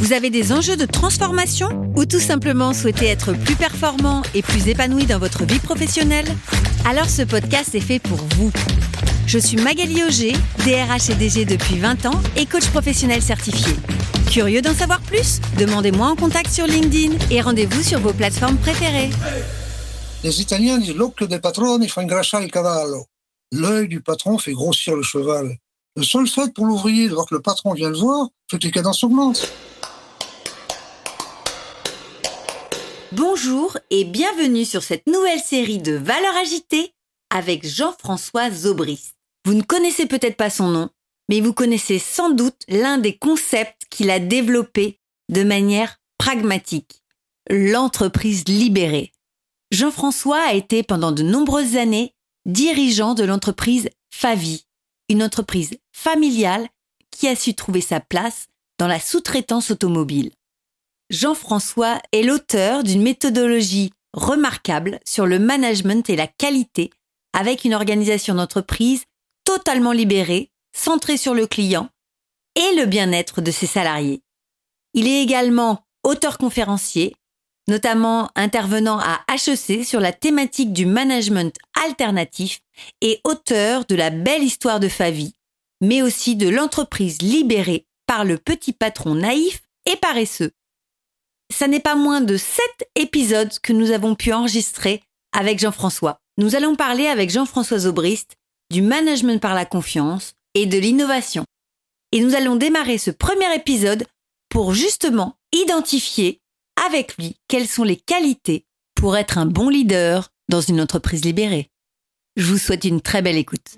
vous avez des enjeux de transformation ou tout simplement souhaitez être plus performant et plus épanoui dans votre vie professionnelle? Alors ce podcast est fait pour vous. Je suis Magali Auger, DRH et DG depuis 20 ans et coach professionnel certifié. Curieux d'en savoir plus? Demandez-moi en contact sur LinkedIn et rendez-vous sur vos plateformes préférées. Les Italiens disent l'occhio del padrone fa ingrasciare il cavallo. L'œil du patron fait grossir le cheval. Le seul fait pour l'ouvrier de voir que le patron vient le voir, fait que les cadences augmentent. Bonjour et bienvenue sur cette nouvelle série de Valeurs agitées avec Jean-François Zobrist. Vous ne connaissez peut-être pas son nom, mais vous connaissez sans doute l'un des concepts qu'il a développé de manière pragmatique, l'entreprise libérée. Jean-François a été pendant de nombreuses années dirigeant de l'entreprise Favi, une entreprise familiale qui a su trouver sa place dans la sous-traitance automobile. Jean-François est l'auteur d'une méthodologie remarquable sur le management et la qualité avec une organisation d'entreprise totalement libérée, centrée sur le client et le bien-être de ses salariés. Il est également auteur conférencier, notamment intervenant à HEC sur la thématique du management alternatif et auteur de la belle histoire de Favi, mais aussi de l'entreprise libérée par le petit patron naïf et paresseux ça n'est pas moins de sept épisodes que nous avons pu enregistrer avec Jean-François. Nous allons parler avec Jean-François Zobrist du management par la confiance et de l'innovation. Et nous allons démarrer ce premier épisode pour justement identifier avec lui quelles sont les qualités pour être un bon leader dans une entreprise libérée. Je vous souhaite une très belle écoute.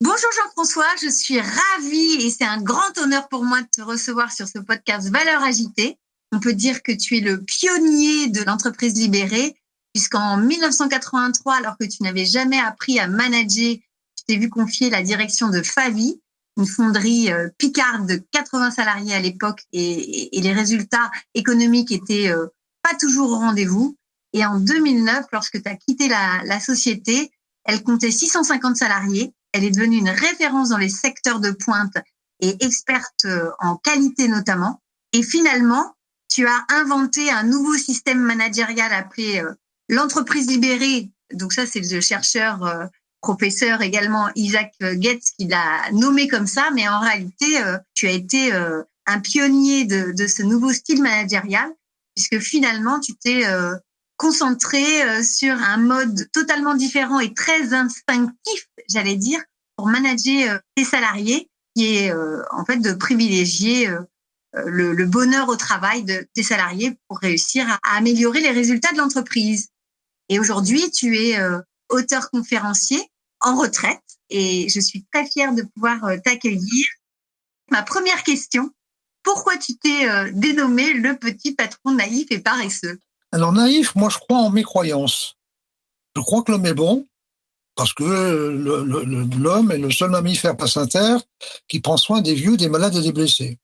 Bonjour Jean-François, je suis ravie et c'est un grand honneur pour moi de te recevoir sur ce podcast Valeurs agitées. On peut dire que tu es le pionnier de l'entreprise libérée, puisqu'en 1983, alors que tu n'avais jamais appris à manager, tu t'es vu confier la direction de Favi, une fonderie euh, picarde de 80 salariés à l'époque, et, les résultats économiques étaient euh, pas toujours au rendez-vous. Et en 2009, lorsque tu as quitté la, la société, elle comptait 650 salariés elle est devenue une référence dans les secteurs de pointe et experte euh, en qualité notamment. Et finalement, tu as inventé un nouveau système managérial appelé euh, l'entreprise libérée. Donc ça, c'est le chercheur euh, professeur également Isaac Getz qui l'a nommé comme ça. Mais en réalité, tu as été un pionnier de, de, ce nouveau style managérial puisque finalement, tu t'es concentré euh, sur un mode totalement différent et très instinctif, j'allais dire, pour manager euh, tes salariés, qui est euh, en fait de privilégier le, bonheur au travail de tes salariés pour réussir à, améliorer les résultats de l'entreprise. Et aujourd'hui, tu es auteur conférencier en retraite et je suis très fière de pouvoir t'accueillir. Ma première question, pourquoi tu t'es dénommé le petit patron naïf et paresseux? Alors naïf, moi je crois en mes croyances. Je crois que l'homme est bon, parce que l'homme est le seul mammifère terre qui prend soin des vieux, des malades et des blessés.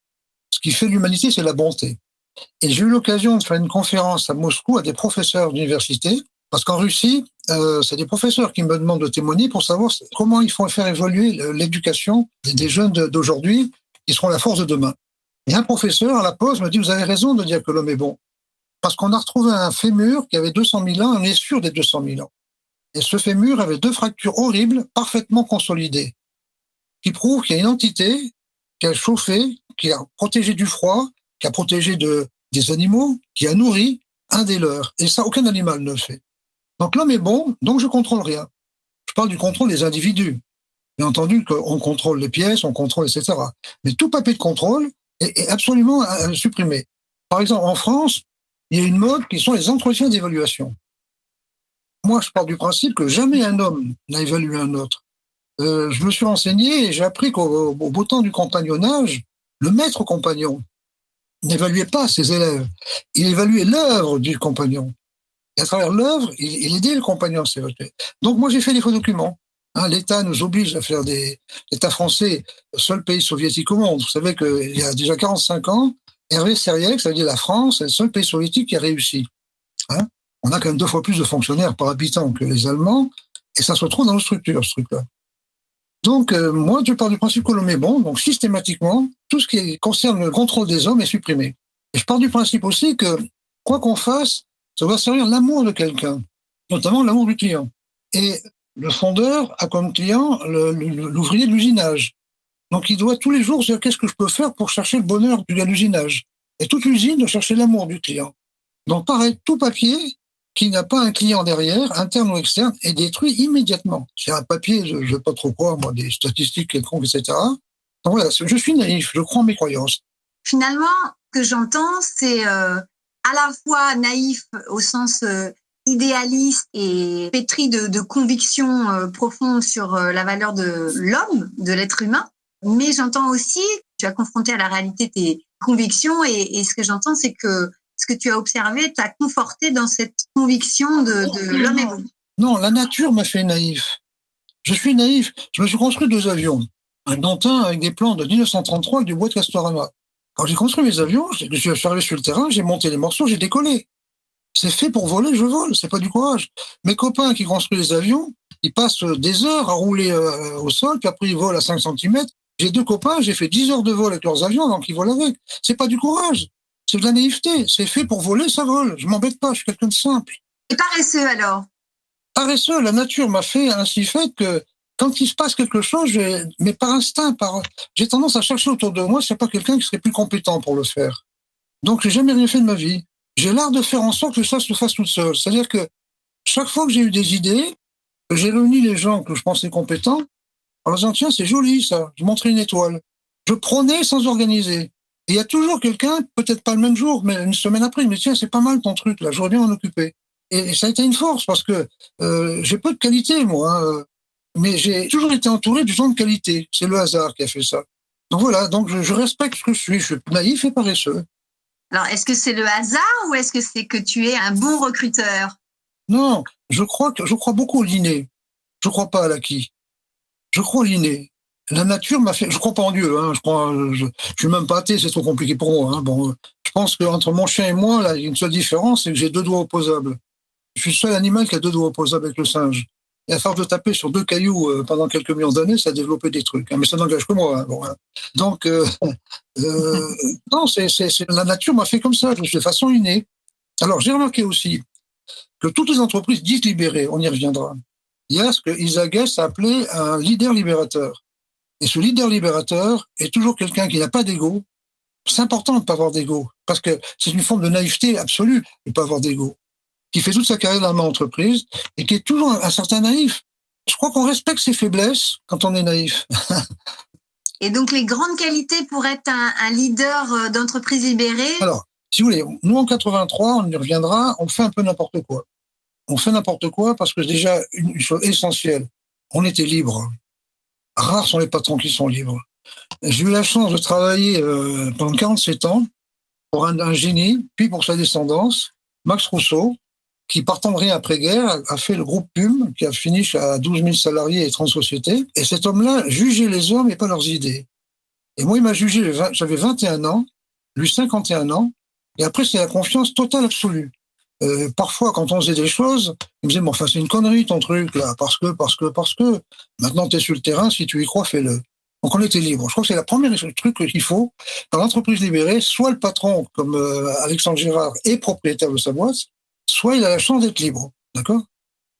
Ce qui fait l'humanité, c'est la bonté. Et j'ai eu l'occasion de faire une conférence à Moscou à des professeurs d'université, parce qu'en Russie, euh, c'est des professeurs qui me demandent de témoigner pour savoir comment il faut faire évoluer l'éducation des jeunes d'aujourd'hui, qui seront la force de demain. Et un professeur, à la pause, me dit, vous avez raison de dire que l'homme est bon parce qu'on a retrouvé un fémur qui avait 200 000 ans, on est sûr des 200 000 ans. Et ce fémur avait deux fractures horribles, parfaitement consolidées, qui prouvent qu'il y a une entité qui a chauffé, qui a protégé du froid, qui a protégé de, des animaux, qui a nourri un des leurs. Et ça, aucun animal ne le fait. Donc l'homme est bon, donc je contrôle rien. Je parle du contrôle des individus. Bien entendu qu'on contrôle les pièces, on contrôle, etc. Mais tout papier de contrôle est, est absolument euh, supprimé. Par exemple, en France, il y a une mode qui sont les entretiens d'évaluation. Moi, je pars du principe que jamais un homme n'a évalué un autre. Euh, je me suis renseigné et j'ai appris qu'au beau temps du compagnonnage, le maître compagnon n'évaluait pas ses élèves, il évaluait l'œuvre du compagnon. Et à travers l'œuvre, il, aidait le compagnon à s'évacuer. Donc moi, j'ai fait des faux documents. Hein, L'État nous oblige à faire des... L'État français, seul pays soviétique au monde. Vous savez qu'il y a déjà 45 ans, Hervé Seriek, ça veut dire la France, est le seul pays soviétique qui a réussi. Hein On a quand même deux fois plus de fonctionnaires par habitant que les Allemands, et ça se retrouve dans nos structures, ce truc-là. Donc, euh, moi, je pars du principe que l'homme est bon, donc systématiquement, tout ce qui concerne le contrôle des hommes est supprimé. Et je pars du principe aussi que, quoi qu'on fasse, ça doit servir l'amour de quelqu'un, notamment l'amour du client. Et le fondeur a comme client l'ouvrier de l'usinage. Donc, il doit tous les jours dire qu'est-ce que je peux faire pour chercher le bonheur de l'usinage. Et toute l'usine doit chercher l'amour du client. Donc, pareil, tout papier qui n'a pas un client derrière, interne ou externe, est détruit immédiatement. C'est un papier, je ne sais pas trop quoi, moi, des statistiques quelconques, etc. Donc voilà, je suis naïf, je crois en mes croyances. Finalement, ce que j'entends, c'est euh, à la fois naïf au sens euh, idéaliste et pétri de, de convictions euh, profondes sur euh, la valeur de l'homme, de l'être humain, mais j'entends aussi, tu as confronté à la réalité tes convictions et, et ce que j'entends, c'est que ce que tu as observé t'a conforté dans cette conviction de, de l'homme est bon. Non, la nature m'a fait naïf. Je suis naïf. Je me suis construit deux avions. Un Dantin avec des plans de 1933 avec du bois de Castorama. Quand j'ai construit mes avions, je suis arrivé sur le terrain, j'ai monté les morceaux, j'ai décollé. C'est fait pour voler, je vole, c'est pas du courage. Mes copains qui construisent les avions, ils passent des heures à rouler euh, au sol, puis après ils volent à 5 cm. J'ai deux copains, j'ai fait 10 heures de vol avec leurs avions, donc ils volent avec. C'est pas du courage, c'est de la naïveté. C'est fait pour voler, ça vole. Je m'embête pas, je suis quelqu'un de simple. Et paresseux alors Paresseux, la nature m'a fait ainsi fait que quand il se passe quelque chose, mais par instinct, par, j'ai tendance à chercher autour de moi, c'est pas quelqu'un qui serait plus compétent pour le faire. Donc, j'ai jamais rien fait de ma vie. J'ai l'art de faire en sorte que ça se fasse tout seul. C'est-à-dire que chaque fois que j'ai eu des idées, j'ai réuni les gens que je pensais compétents, en disant, tiens, c'est joli, ça. Je montrais une étoile. Je prenais sans organiser. Il y a toujours quelqu'un, peut-être pas le même jour, mais une semaine après, dit, tiens, c'est pas mal ton truc, là. J'aurais bien m'en occuper. Et, ça a été une force parce que euh, j'ai peu de qualité, moi. Hein mais j'ai toujours été entouré du gens de qualité. C'est le hasard qui a fait ça. Donc voilà, donc je, je, respecte ce que je suis. Je suis naïf et paresseux. Alors, est-ce que c'est le hasard ou est-ce que c'est que tu es un bon recruteur? Non, je crois que je crois beaucoup au l'inné. Je crois pas à l'acquis. Je crois l'inné. La nature m'a fait. Je crois pas en Dieu. Hein, je crois. Je, je suis même pas athée. C'est trop compliqué pour moi. Hein, bon, je pense qu'entre mon chien et moi, là, il y a une seule différence, c'est que j'ai deux doigts opposables. Je suis le seul animal qui a deux doigts opposables avec le singe. Et à force de taper sur deux cailloux euh, pendant quelques millions d'années, ça a développé des trucs. Hein, mais ça n'engage que moi. Hein, bon, hein. Donc, euh, euh, non, c'est, la nature m'a fait comme ça, de façon innée. Alors, j'ai remarqué aussi que toutes les entreprises dites libérées, on y reviendra, il y a ce que Isaac a appelé un leader libérateur. Et ce leader libérateur est toujours quelqu'un qui n'a pas d'ego. C'est important de ne pas avoir d'ego, parce que c'est une forme de naïveté absolue de ne pas avoir d'ego qui fait toute sa carrière dans ma entreprise et qui est toujours un, certain naïf. Je crois qu'on respecte ses faiblesses quand on est naïf. et donc, les grandes qualités pour être un, un leader euh, d'entreprise libérée? Alors, si vous voulez, nous en 83, on y reviendra, on fait un peu n'importe quoi. On fait n'importe quoi parce que déjà, une chose essentielle, on était libre. Rares sont les patrons qui sont libres. J'ai eu la chance de travailler euh, pendant 47 ans pour un, génie, puis pour sa descendance, Max Rousseau, qui, partant de rien après-guerre, a fait le groupe PUM, qui a fini à 12 000 salariés et 30 sociétés. Et cet homme-là jugeait les hommes et pas leurs idées. Et moi, il m'a jugé, j'avais 21 ans, lui 51 ans, et après, c'est la confiance totale absolue. Euh, parfois, quand on faisait des choses, il me disait, bon, enfin, c'est une connerie ton truc, là, parce que, parce que, parce que, maintenant, tu es sur le terrain, si tu y crois, fais-le. Donc, on était libre. Je crois que c'est la première truc qu'il faut. Dans l'entreprise libérée, soit le patron, comme euh, Alexandre Girard, est propriétaire de sa boîte, soit il a la chance d'être libre. D'accord?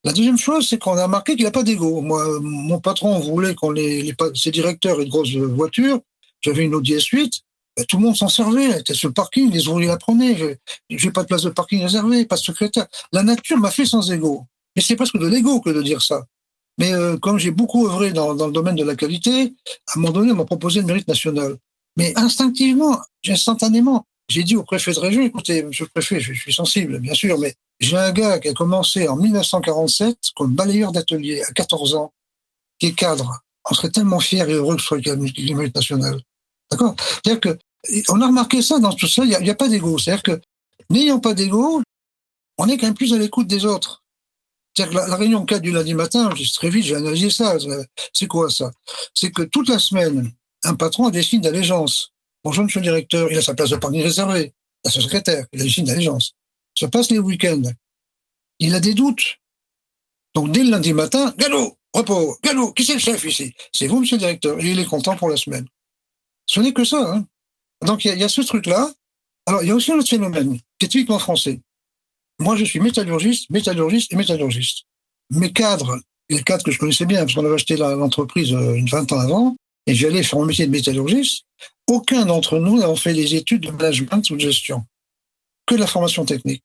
La deuxième chose, c'est qu'on a remarqué qu'il n'a pas d'ego. Moi, mon patron voulait qu'on les, les, ses directeurs aient de grosses voitures. J'avais une Audi S8. Ben, tout le monde s'en servait. Elle était le parking. Les ouvriers la prenaient. J'ai pas de place de parking réservée, pas de secrétaire. La nature m'a fait sans ego. Mais c'est presque de l'ego que de dire ça. Mais euh, comme j'ai beaucoup œuvré dans, dans, le domaine de la qualité, à un moment donné, on m'a proposé le mérite national. Mais instinctivement, instantanément, j'ai dit au préfet de région, écoutez, monsieur le préfet, je, suis sensible, bien sûr, mais j'ai un gars qui a commencé en 1947 comme balayeur d'atelier à 14 ans, qui est cadre. On serait tellement fiers et heureux que ce soit le mérite national. D'accord? C'est-à-dire que, on a remarqué ça dans tout ça, il n'y a, pas d'ego. C'est-à-dire que, n'ayant pas d'ego, on est quand même plus à l'écoute des autres. C'est-à-dire que la, réunion 4 du lundi matin, très vite, j'ai analysé ça. C'est quoi ça? C'est que toute la semaine, un patron a des signes d'allégeance. Bonjour, monsieur le directeur, il a sa place de parking réservée. Il a sa secrétaire, il a des signes d'allégeance. Ça passe les week-ends. Il a des doutes. Donc, dès le lundi matin, galop, repos, galop, qui c'est le chef ici? C'est vous, monsieur le directeur. Et il est content pour la semaine. Ce n'est que ça. Hein. Donc, il y, y, a ce truc-là. Alors, il y a aussi un autre phénomène, qui est typiquement français. Moi, je suis métallurgiste, métallurgiste et métallurgiste. Mes cadres, les cadres que je connaissais bien, parce qu'on avait acheté l'entreprise euh, une vingt ans avant, et j'allais faire mon métier de métallurgiste, aucun d'entre nous n'a fait des études de management ou de gestion, que de la formation technique.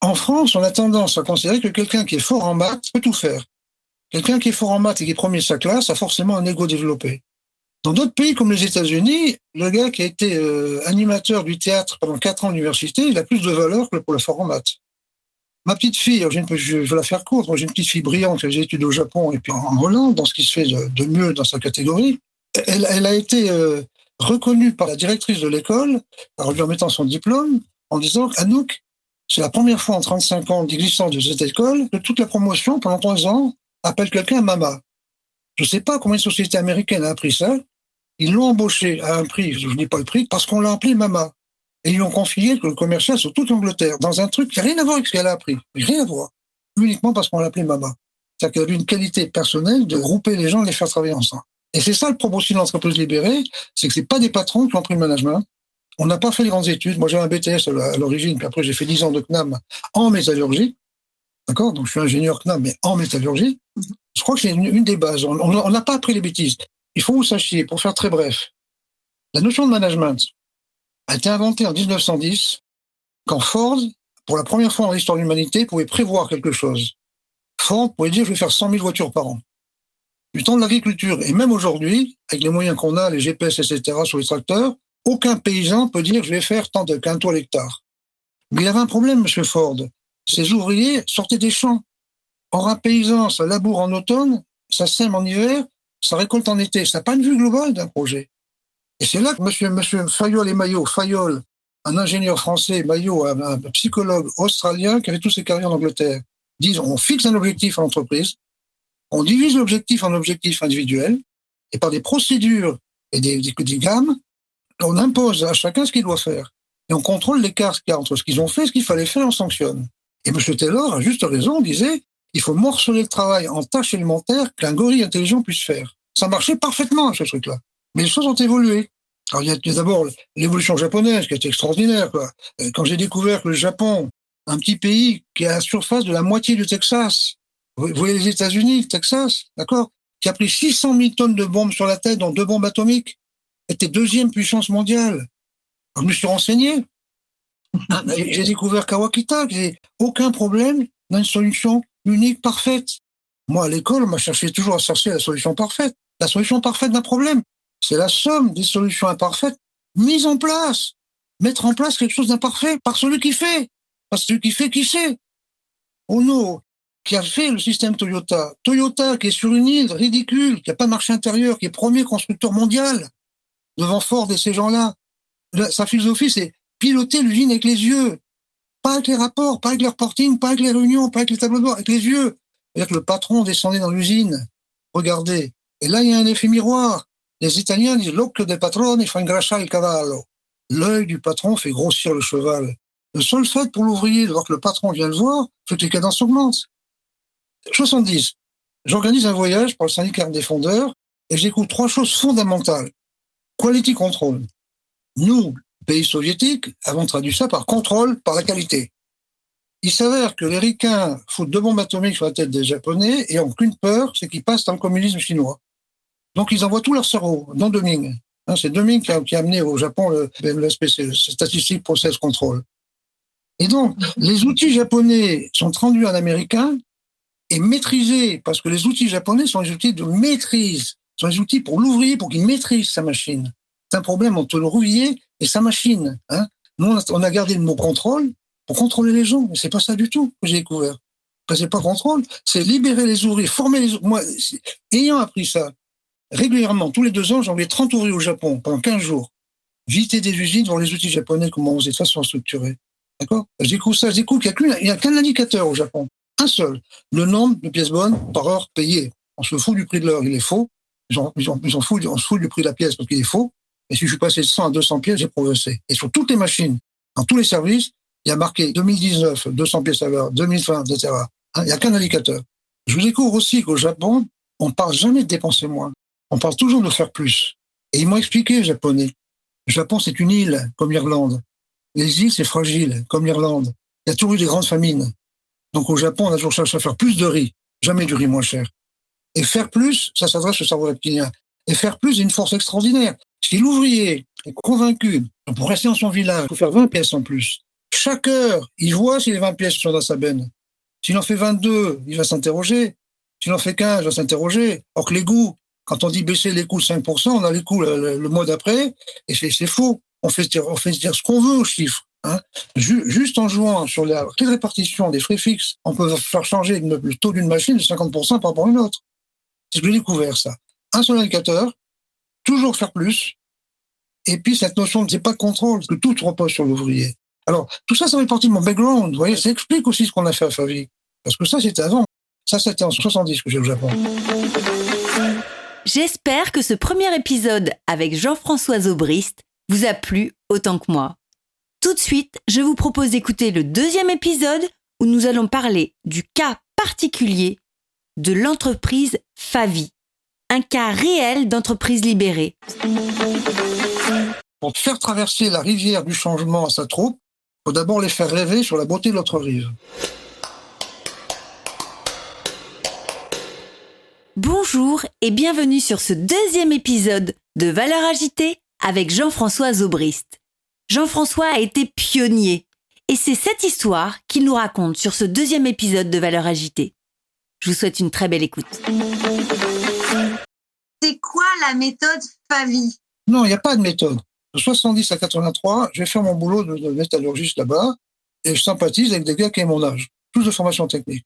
En France, on a tendance à considérer que quelqu'un qui est fort en maths peut tout faire. Quelqu'un qui est fort en maths et qui est premier de sa classe a forcément un ego développé. Dans d'autres pays comme les États-Unis, le gars qui a été euh, animateur du théâtre pendant quatre ans à l'université, il a plus de valeur que pour le maths. Ma petite fille, je vais la faire courte, j'ai une petite fille brillante qui a des études au Japon et puis en Hollande, dans ce qui se fait de, mieux dans sa catégorie. Elle, a été euh, reconnue par la directrice de l'école, en lui remettant son diplôme, en disant Anouk, c'est la première fois en 35 ans d'existence de cette école que toute la promotion, pendant trois ans, appelle quelqu'un Mama. Je ne sais pas combien de sociétés américaines a appris ça. Ils l'ont embauché à un prix, je ne dis pas le prix, parce qu'on l'a appelé Mama. Et ils ont confié que le commercial sur toute l'Angleterre, dans un truc qui n'a rien à voir avec ce qu'elle a appris. Rien à voir. Uniquement parce qu'on l'appelait Mama. C'est-à-dire qu'elle avait une qualité personnelle de grouper les gens et les faire travailler ensemble. Et c'est ça le propos de l'entreprise libérée, c'est que c'est pas des patrons qui ont pris le management. On n'a pas fait de grandes études. Moi, j'ai un BTS à l'origine, puis après, j'ai fait 10 ans de CNAM en métallurgie. D'accord? Donc, je suis ingénieur CNAM, mais en métallurgie. Je crois que c'est une, des bases. On n'a pas appris les bêtises. Il faut que vous sachiez, pour faire très bref, la notion de management, a été inventé en 1910 quand Ford, pour la première fois dans l'histoire de l'humanité, pouvait prévoir quelque chose. Ford pouvait dire je vais faire 100 000 voitures par an. Du temps de l'agriculture, et même aujourd'hui, avec les moyens qu'on a, les GPS, etc., sur les tracteurs, aucun paysan peut dire je vais faire tant de qu'un toit l'hectare. Mais il avait un problème, M. Ford. Ses ouvriers sortaient des champs. Un paysan, ça laboure en automne, ça sème en hiver, ça récolte en été. Ça n'a pas une vue globale d'un projet. Et c'est là que monsieur, monsieur Fayol et Maillot, Fayol, un ingénieur français, Maillot, un, psychologue australien qui avait tous ses carrières en Angleterre, disent on fixe un objectif à l'entreprise, on divise l'objectif en objectifs individuels, et par des procédures et des, des, gammes, on impose à chacun ce qu'il doit faire. Et on contrôle l'écart qu'il y entre ce qu'ils ont fait et ce qu'il fallait faire, on sanctionne. Et M. Taylor, à juste raison, disait il faut morceler le travail en tâches élémentaires qu'un gorille intelligent puisse faire. Ça marchait parfaitement, ce truc-là. Mais les choses ont évolué. Alors, il y a d'abord l'évolution japonaise qui est extraordinaire. Euh, quand j'ai découvert que le Japon, un petit pays qui a la surface de la moitié du Texas, vous voyez les États-Unis, le Texas, d'accord, qui a pris 600 000 tonnes de bombes sur la tête, dont deux bombes atomiques, était deuxième puissance mondiale. je me suis renseigné. J'ai découvert Kawakita, j'ai aucun problème dans une solution unique, parfaite. Moi, à l'école, on m'a cherché toujours à chercher la solution parfaite. La solution parfaite d'un problème. C'est la somme des solutions imparfaites mises en place. Mettre en place quelque chose d'imparfait par celui qui fait. Par celui qui fait qui sait. Ono, qui a fait le système Toyota. Toyota, qui est sur une île ridicule, qui n'a pas de marché intérieur, qui est premier constructeur mondial, devant Ford et ces gens-là. Sa philosophie, c'est piloter l'usine avec les yeux. Pas avec les rapports, pas avec les reporting, pas avec les réunions, pas avec les tableaux de bord, avec les yeux. C'est-à-dire que le patron descendait dans l'usine. Regardez. Et là, il y a un effet miroir. Les Italiens disent l'occhio del patrone fa ingrassa il cavallo. L'œil du patron fait grossir le cheval. Le seul fait pour l'ouvrier de voir que le patron vient le voir, fait que les cadences augmentent. 70. J'organise un voyage pour le syndicat des fondeurs et j'écoute trois choses fondamentales. Quality control. Nous, pays soviétiques, avons traduit ça par contrôle par la qualité. Il s'avère que les ricains foutent deux bombes atomiques sur la tête des Japonais et ont qu'une peur, c'est qu'ils passent dans le communisme chinois. Donc, ils envoient tout leur cerveau dans Deming. Hein, c'est Deming qui a, amené au Japon le, le le Statistic Process Control. Et donc, les outils japonais sont traduits en américain et maîtrisés, parce que les outils japonais sont des outils de maîtrise, sont des outils pour l'ouvrier, pour qu'il maîtrise sa machine. C'est un problème entre l'ouvrier et sa machine. Hein. Nous, on a gardé le mot contrôle pour contrôler les gens, mais c'est pas ça du tout que j'ai découvert. C'est pas contrôle, c'est libérer les ouvriers, former les ouvriers. Moi, ayant appris ça, régulièrement, tous les deux ans, j'envoyais 30 ouvriers au Japon pendant 15 jours. Visiter des usines, voir les outils japonais, comment on faisait de façon structurée. D'accord? Je découvre ça, je découvre qu'il n'y a qu'un indicateur au Japon. Un seul. Le nombre de pièces bonnes par heure payées. On se fout du prix de l'heure, il est faux. Ils foutent, on se fout du prix de la pièce parce qu'il est faux. Et si je suis passé de 100 à 200 pièces, j'ai progressé. Et sur toutes les machines, dans tous les services, il y a marqué 2019, 200 pièces à l'heure, 2020, etc. Il n'y a qu'un indicateur. Je vous découvre aussi qu'au Japon, on ne parle jamais de dépenser moins. On parle toujours de faire plus. Et ils m'ont expliqué, les Japonais. Le Japon, c'est une île, comme l'Irlande. Les îles, c'est fragile, comme l'Irlande. Il y a toujours eu des grandes famines. Donc au Japon, on a toujours cherché à faire plus de riz, jamais du riz moins cher. Et faire plus, ça s'adresse au cerveau reptilien. Et faire plus, c'est une force extraordinaire. Si l'ouvrier est convaincu, pour rester dans son village, il faut faire 20 pièces en plus. Chaque heure, il voit si les 20 pièces sont dans sa benne. S'il en fait 22, il va s'interroger. S'il en fait 15, il va s'interroger. Or que les goûts, quand on dit baisser les coûts de 5%, on a les coûts le, mois d'après, et c'est faux. On fait, on fait dire ce qu'on veut aux chiffres. Hein. Juste en jouant sur la répartition des frais fixes, on peut faire changer le taux d'une machine de 50% par rapport à une autre. C'est ce que j'ai découvert, ça. Un seul indicateur, toujours faire plus, et puis cette notion de c'est pas de contrôle, que tout repose sur l'ouvrier. Alors, tout ça, ça fait partie de mon background. Vous voyez, ça explique aussi ce qu'on a fait à Favi. Parce que ça, c'était avant. Ça, c'était en 70 que j'ai au Japon. J'espère que ce premier épisode avec Jean-François Aubrist vous a plu autant que moi. Tout de suite, je vous propose d'écouter le deuxième épisode où nous allons parler du cas particulier de l'entreprise Favi, un cas réel d'entreprise libérée. Pour faire traverser la rivière du changement à sa troupe, il faut d'abord les faire rêver sur la beauté de l'autre rive. Bonjour et bienvenue sur ce deuxième épisode de Valeurs agitées avec Jean-François Zobrist. Jean-François a été pionnier et c'est cette histoire qu'il nous raconte sur ce deuxième épisode de Valeurs agitées. Je vous souhaite une très belle écoute. La méthode Favi Non, il n'y a pas de méthode. De 70 à 83, je vais faire mon boulot de, métallurgiste là-bas et je sympathise avec des gars qui ont mon âge, tous de formation technique.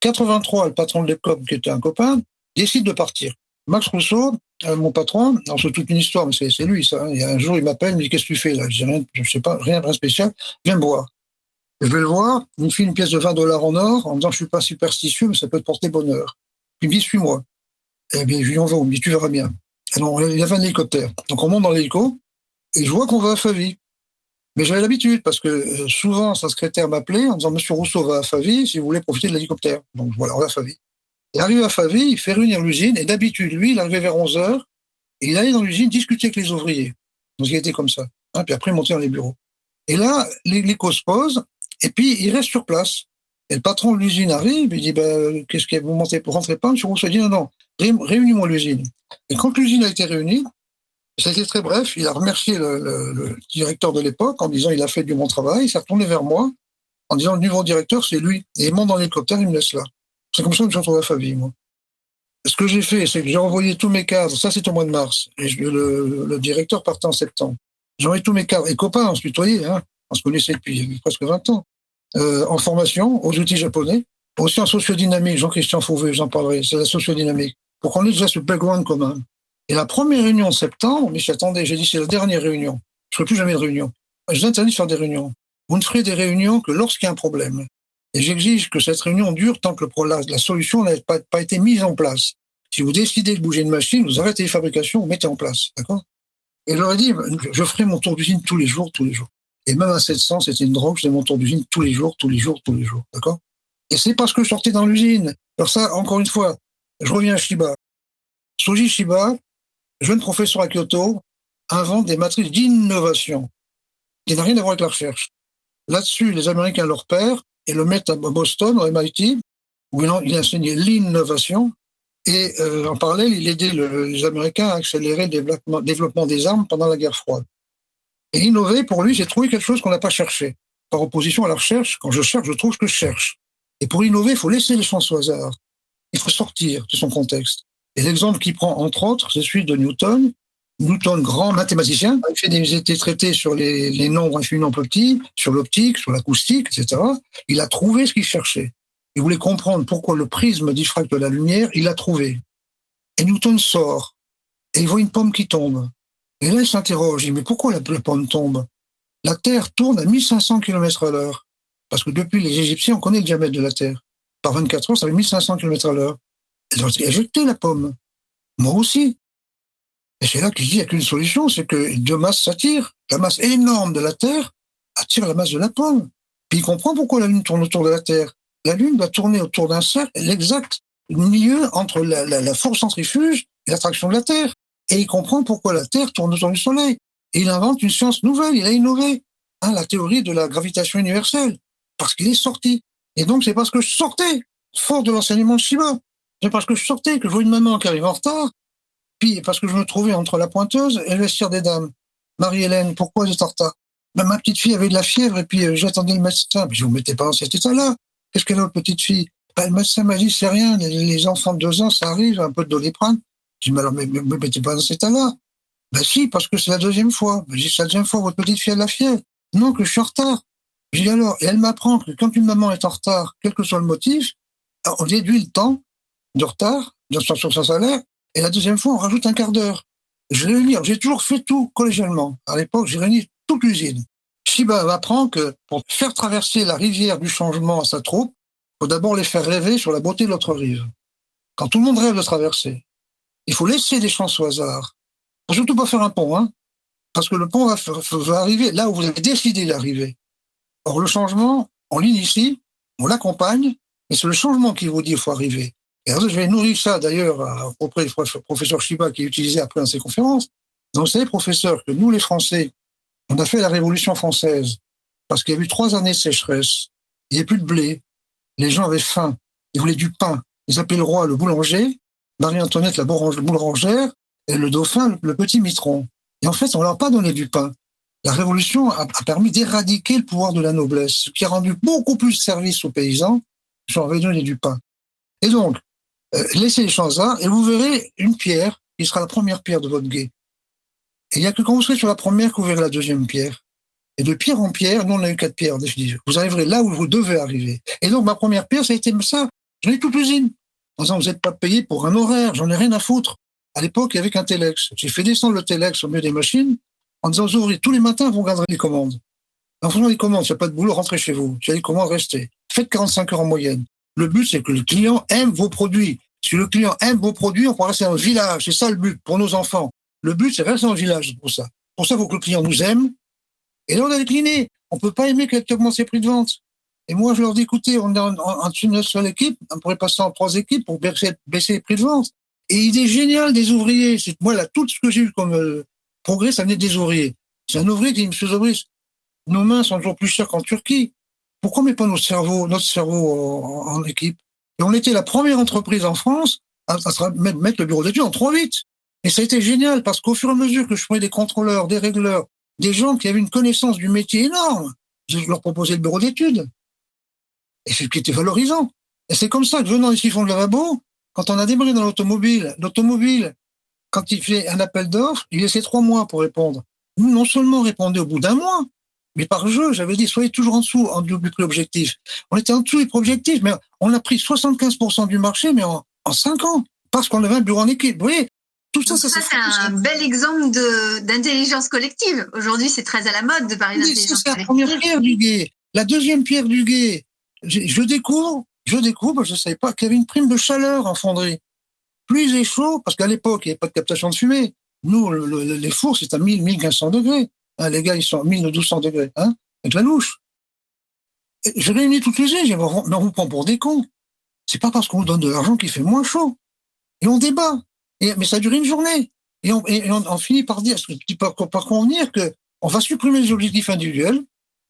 83, le patron de l'école, qui était un copain, décide de partir. Max Rousseau, euh, mon patron, c'est toute une histoire, mais c'est lui ça. Y a un jour, il m'appelle, il me dit qu'est-ce que tu fais là? Je dis rien, je sais pas, rien de spécial. Viens me voir. Je vais le voir, il me file une pièce de 20 dollars en or en disant je suis pas superstitieux, mais ça peut te porter bonheur. il me dit suis-moi. Eh bien, lui envoie, il me dit tu verras bien. Alors, il y avait un hélicoptère. Donc on monte dans l'hélico et je vois qu'on va à Favy. Mais j'avais l'habitude parce que euh, souvent sa secrétaire m'appelait en disant Monsieur Rousseau va à Favy si vous voulez profiter de l'hélicoptère. Donc voilà, on va à Favy. Il arrive à Favy, il fait réunir l'usine, et d'habitude, lui, il arrivait vers 11 heures, et il allait dans l'usine discuter avec les ouvriers. Donc il était comme ça. Hein, puis après, il montait dans les bureaux. Et là, l'écho se pose, et puis il reste sur place. Et le patron de l'usine arrive, il dit, ben, qu'est-ce que vous montez pour rentrer pas? M. Rousseau dit, non, non, réunis-moi l'usine. Et quand l'usine a été réunie, été très bref, il a remercié le, directeur de l'époque en disant, il a fait du bon travail, il s'est retourné vers moi en disant, le nouveau directeur, c'est lui. Et il monte dans l'hélicoptère, il me laisse là. C'est comme ça que je retrouve à Favie, moi. Ce que j'ai fait, c'est que j'ai envoyé tous mes cadres, ça c'est au mois de mars, et le, directeur partait en septembre. J'ai envoyé tous mes cadres, et copains, on se tutoyait, on se connaissait depuis presque 20 ans, euh, en formation aux outils japonais, aussi en sociodynamique, Jean-Christian Fauvet, j'en parlerai, c'est la sociodynamique, pour qu'on ait déjà ce background commun. Et la première réunion en septembre, mais j'attendais, j'ai dit c'est la dernière réunion, je ne ferai plus jamais de réunion. Je vous interdis de faire des réunions. Vous ne ferez des réunions que lorsqu'il y a un problème. Et j'exige que cette réunion dure tant que la, solution n'a pas, pas, été mise en place. Si vous décidez de bouger une machine, vous arrêtez les fabrications, vous mettez en place. D'accord? Et je leur ai dit, je ferai mon tour d'usine tous les jours, tous les jours. Et même à 700, c'était une drogue, je faisais mon tour d'usine tous les jours, tous les jours, tous les jours. D'accord? Et c'est parce que je sortais dans l'usine. Alors ça, encore une fois, je reviens à Shiba. Soji Shiba, jeune professeur à Kyoto, invente des matrices d'innovation qui n'a rien à voir avec la recherche. Là-dessus, les Américains leur père, et le mettre à Boston, au MIT, où il enseignait l'innovation. Et euh, en parallèle, il aidait les Américains à accélérer le développement, développement, des armes pendant la guerre froide. Et innover, pour lui, c'est trouver quelque chose qu'on n'a pas cherché. Par opposition à la recherche, quand je cherche, je trouve ce que je cherche. Et pour innover, il faut laisser les chances au hasard. Il faut sortir de son contexte. Et l'exemple qu'il prend, entre autres, c'est celui de Newton, Newton, grand mathématicien, il fait des, traités sur les, les nombres infiniment petits, sur l'optique, sur l'acoustique, etc. Il a trouvé ce qu'il cherchait. Il voulait comprendre pourquoi le prisme diffracte la lumière, il l'a trouvé. Et Newton sort, et il voit une pomme qui tombe. Et là, il s'interroge, mais pourquoi la, pomme tombe? La Terre tourne à 1500 km à l'heure. Parce que depuis les Égyptiens, on connaît le diamètre de la Terre. Par 24 heures, ça fait 1500 km à l'heure. Elle doit éjecter la pomme. Moi aussi. Et c'est là qu'il dit qu'il n'y a qu'une solution, c'est que deux masses s'attirent. La masse énorme de la Terre attire la masse de la pomme. Puis il comprend pourquoi la Lune tourne autour de la Terre. La Lune va tourner autour d'un cercle, l'exact milieu entre la force centrifuge et l'attraction de la Terre. Et il comprend pourquoi la Terre tourne autour du Soleil. Et il invente une science nouvelle, il a innové, hein, la théorie de la gravitation universelle, parce qu'il est sorti. Et donc c'est parce que je sortais, fort de l'enseignement de Shiba, c'est parce que je sortais que je vois une maman qui arrive en retard, puis parce que je me trouvais entre la pointeuse et le vestiaire des dames. Marie-Hélène, pourquoi j'étais en retard? Ben, Ma petite fille avait de la fièvre et puis euh, j'attendais le médecin. Puis je vous mettais pas dans cet état-là. Qu'est-ce qu'elle a, petite fille? Ben, Le médecin m'a dit, c'est rien, les, enfants de deux ans, ça arrive, un peu de doliprane. Je dis, mais alors, ne me mettez pas dans cet état-là. Ben si, parce que c'est la deuxième fois. Ben, j'ai c'est la deuxième fois, votre petite fille a de la fièvre. Non, que je suis en retard. J'ai dit alors, et elle m'apprend que quand une maman est en retard, quel que soit le motif, on déduit le temps de retard sur son salaire, et la deuxième fois, on rajoute un quart d'heure. Je réunis, j'ai toujours fait tout collégialement. À l'époque, j'ai réuni toute l'usine. Shiba m'apprend que pour faire traverser la rivière du changement à sa troupe, il faut d'abord les faire rêver sur la beauté de l'autre rive. Quand tout le monde rêve de traverser, il faut laisser des chances au hasard. Faut surtout pas faire un pont, hein, parce que le pont va arriver là où vous avez décidé d'arriver. Or, le changement, on l'initie, on l'accompagne, et c'est le changement qui vous dit qu'il faut arriver. Et alors, je vais nourrir ça d'ailleurs auprès du professeur Chiba qui utilisait après dans ses conférences. Donc, vous savez, professeur, que nous, les Français, on a fait la Révolution française parce qu'il y a eu trois années de sécheresse. Il n'y avait plus de blé. Les gens avaient faim. Ils voulaient du pain. Ils appelaient le roi le boulanger, Marie-Antoinette la boulangère et le dauphin le petit mitron. Et en fait, on leur a pas donné du pain. La Révolution a, permis d'éradiquer le pouvoir de la noblesse, ce qui a rendu beaucoup plus de service aux paysans. J'en avais donné du pain. Et donc, euh, laissez les choses là, et vous verrez une pierre qui sera la première pierre de votre guet. Et il n'y a que quand vous serez sur la première que vous verrez la deuxième pierre. Et de pierre en pierre, nous on a eu quatre pierres Vous arriverez là où vous devez arriver. Et donc ma première pierre, ça a été ça. J'en ai toute l'usine. En disant, vous n'êtes pas payé pour un horaire, j'en ai rien à foutre. À l'époque, il y avait qu'un Telex. J'ai fait descendre le Telex au milieu des machines en disant aux ouvriers, tous les matins, vous regarderez les commandes. En faisant les commandes, il n'y a pas de boulot, rentrez chez vous. Tu as les commandes, restez. Faites 45 heures en moyenne. Le but, c'est que le client aime vos produits. Si le client aime vos produits, on pourra rester dans village. C'est ça le but pour nos enfants. Le but, c'est rester dans le village pour ça. Pour ça, il faut que le client nous aime. Et là, on a décliné. On peut pas aimer quelqu'un qui augmente ses prix de vente. Et moi, je leur dis, écoutez, on est en, une seule équipe. On pourrait passer en trois équipes pour baisser, baisser les prix de vente. Et idée géniale des ouvriers. C'est moi, là, tout ce que j'ai eu comme euh, progrès, ça venait des ouvriers. C'est un ouvrier qui dit, monsieur Zobris, nos mains sont toujours plus chères qu'en Turquie. Pourquoi on met pas nos cerveaux, notre cerveau en, équipe? Et on était la première entreprise en France à, mettre le bureau d'études en 3-8. Et ça a été génial parce qu'au fur et à mesure que je prenais des contrôleurs, des régleurs, des gens qui avaient une connaissance du métier énorme, je leur proposais le bureau d'études. Et c'est ce qui était valorisant. Et c'est comme ça que venant ici fond de lavabo, quand on a démarré dans l'automobile, l'automobile, quand il fait un appel d'offres, il laissait trois mois pour répondre. Nous, non seulement on répondait au bout d'un mois, mais par jeu, j'avais dit, soyez toujours en dessous en du prix objectif. On était en dessous du prix objectif, mais on a pris 75% du marché, mais en, en 5 ans, parce qu'on avait un bureau en équipe. Vous voyez, tout ça, ça, c'est un bel exemple d'intelligence collective. Aujourd'hui, c'est très à la mode de parler d'intelligence collective. C'est la première pierre du guet. La deuxième pierre du guet, je découvre, je découvre, je ne savais pas qu'il y avait une prime de chaleur en fonderie. Plus il est chaud, parce qu'à l'époque, il n'y avait pas de captation de fumée. Nous, les fours, c'est à 1000, 1500 degrés. Hein, les gars, ils sont à 1000 ou 1200 degrés, hein, avec la louche. J'ai réuni toutes les j'ai mais on vous prend pour des cons. C'est pas parce qu'on vous donne de l'argent qu'il fait moins chaud. Et on débat. Mais ça a duré une journée. Et on, finit par dire, par, par convenir que on va supprimer les objectifs individuels,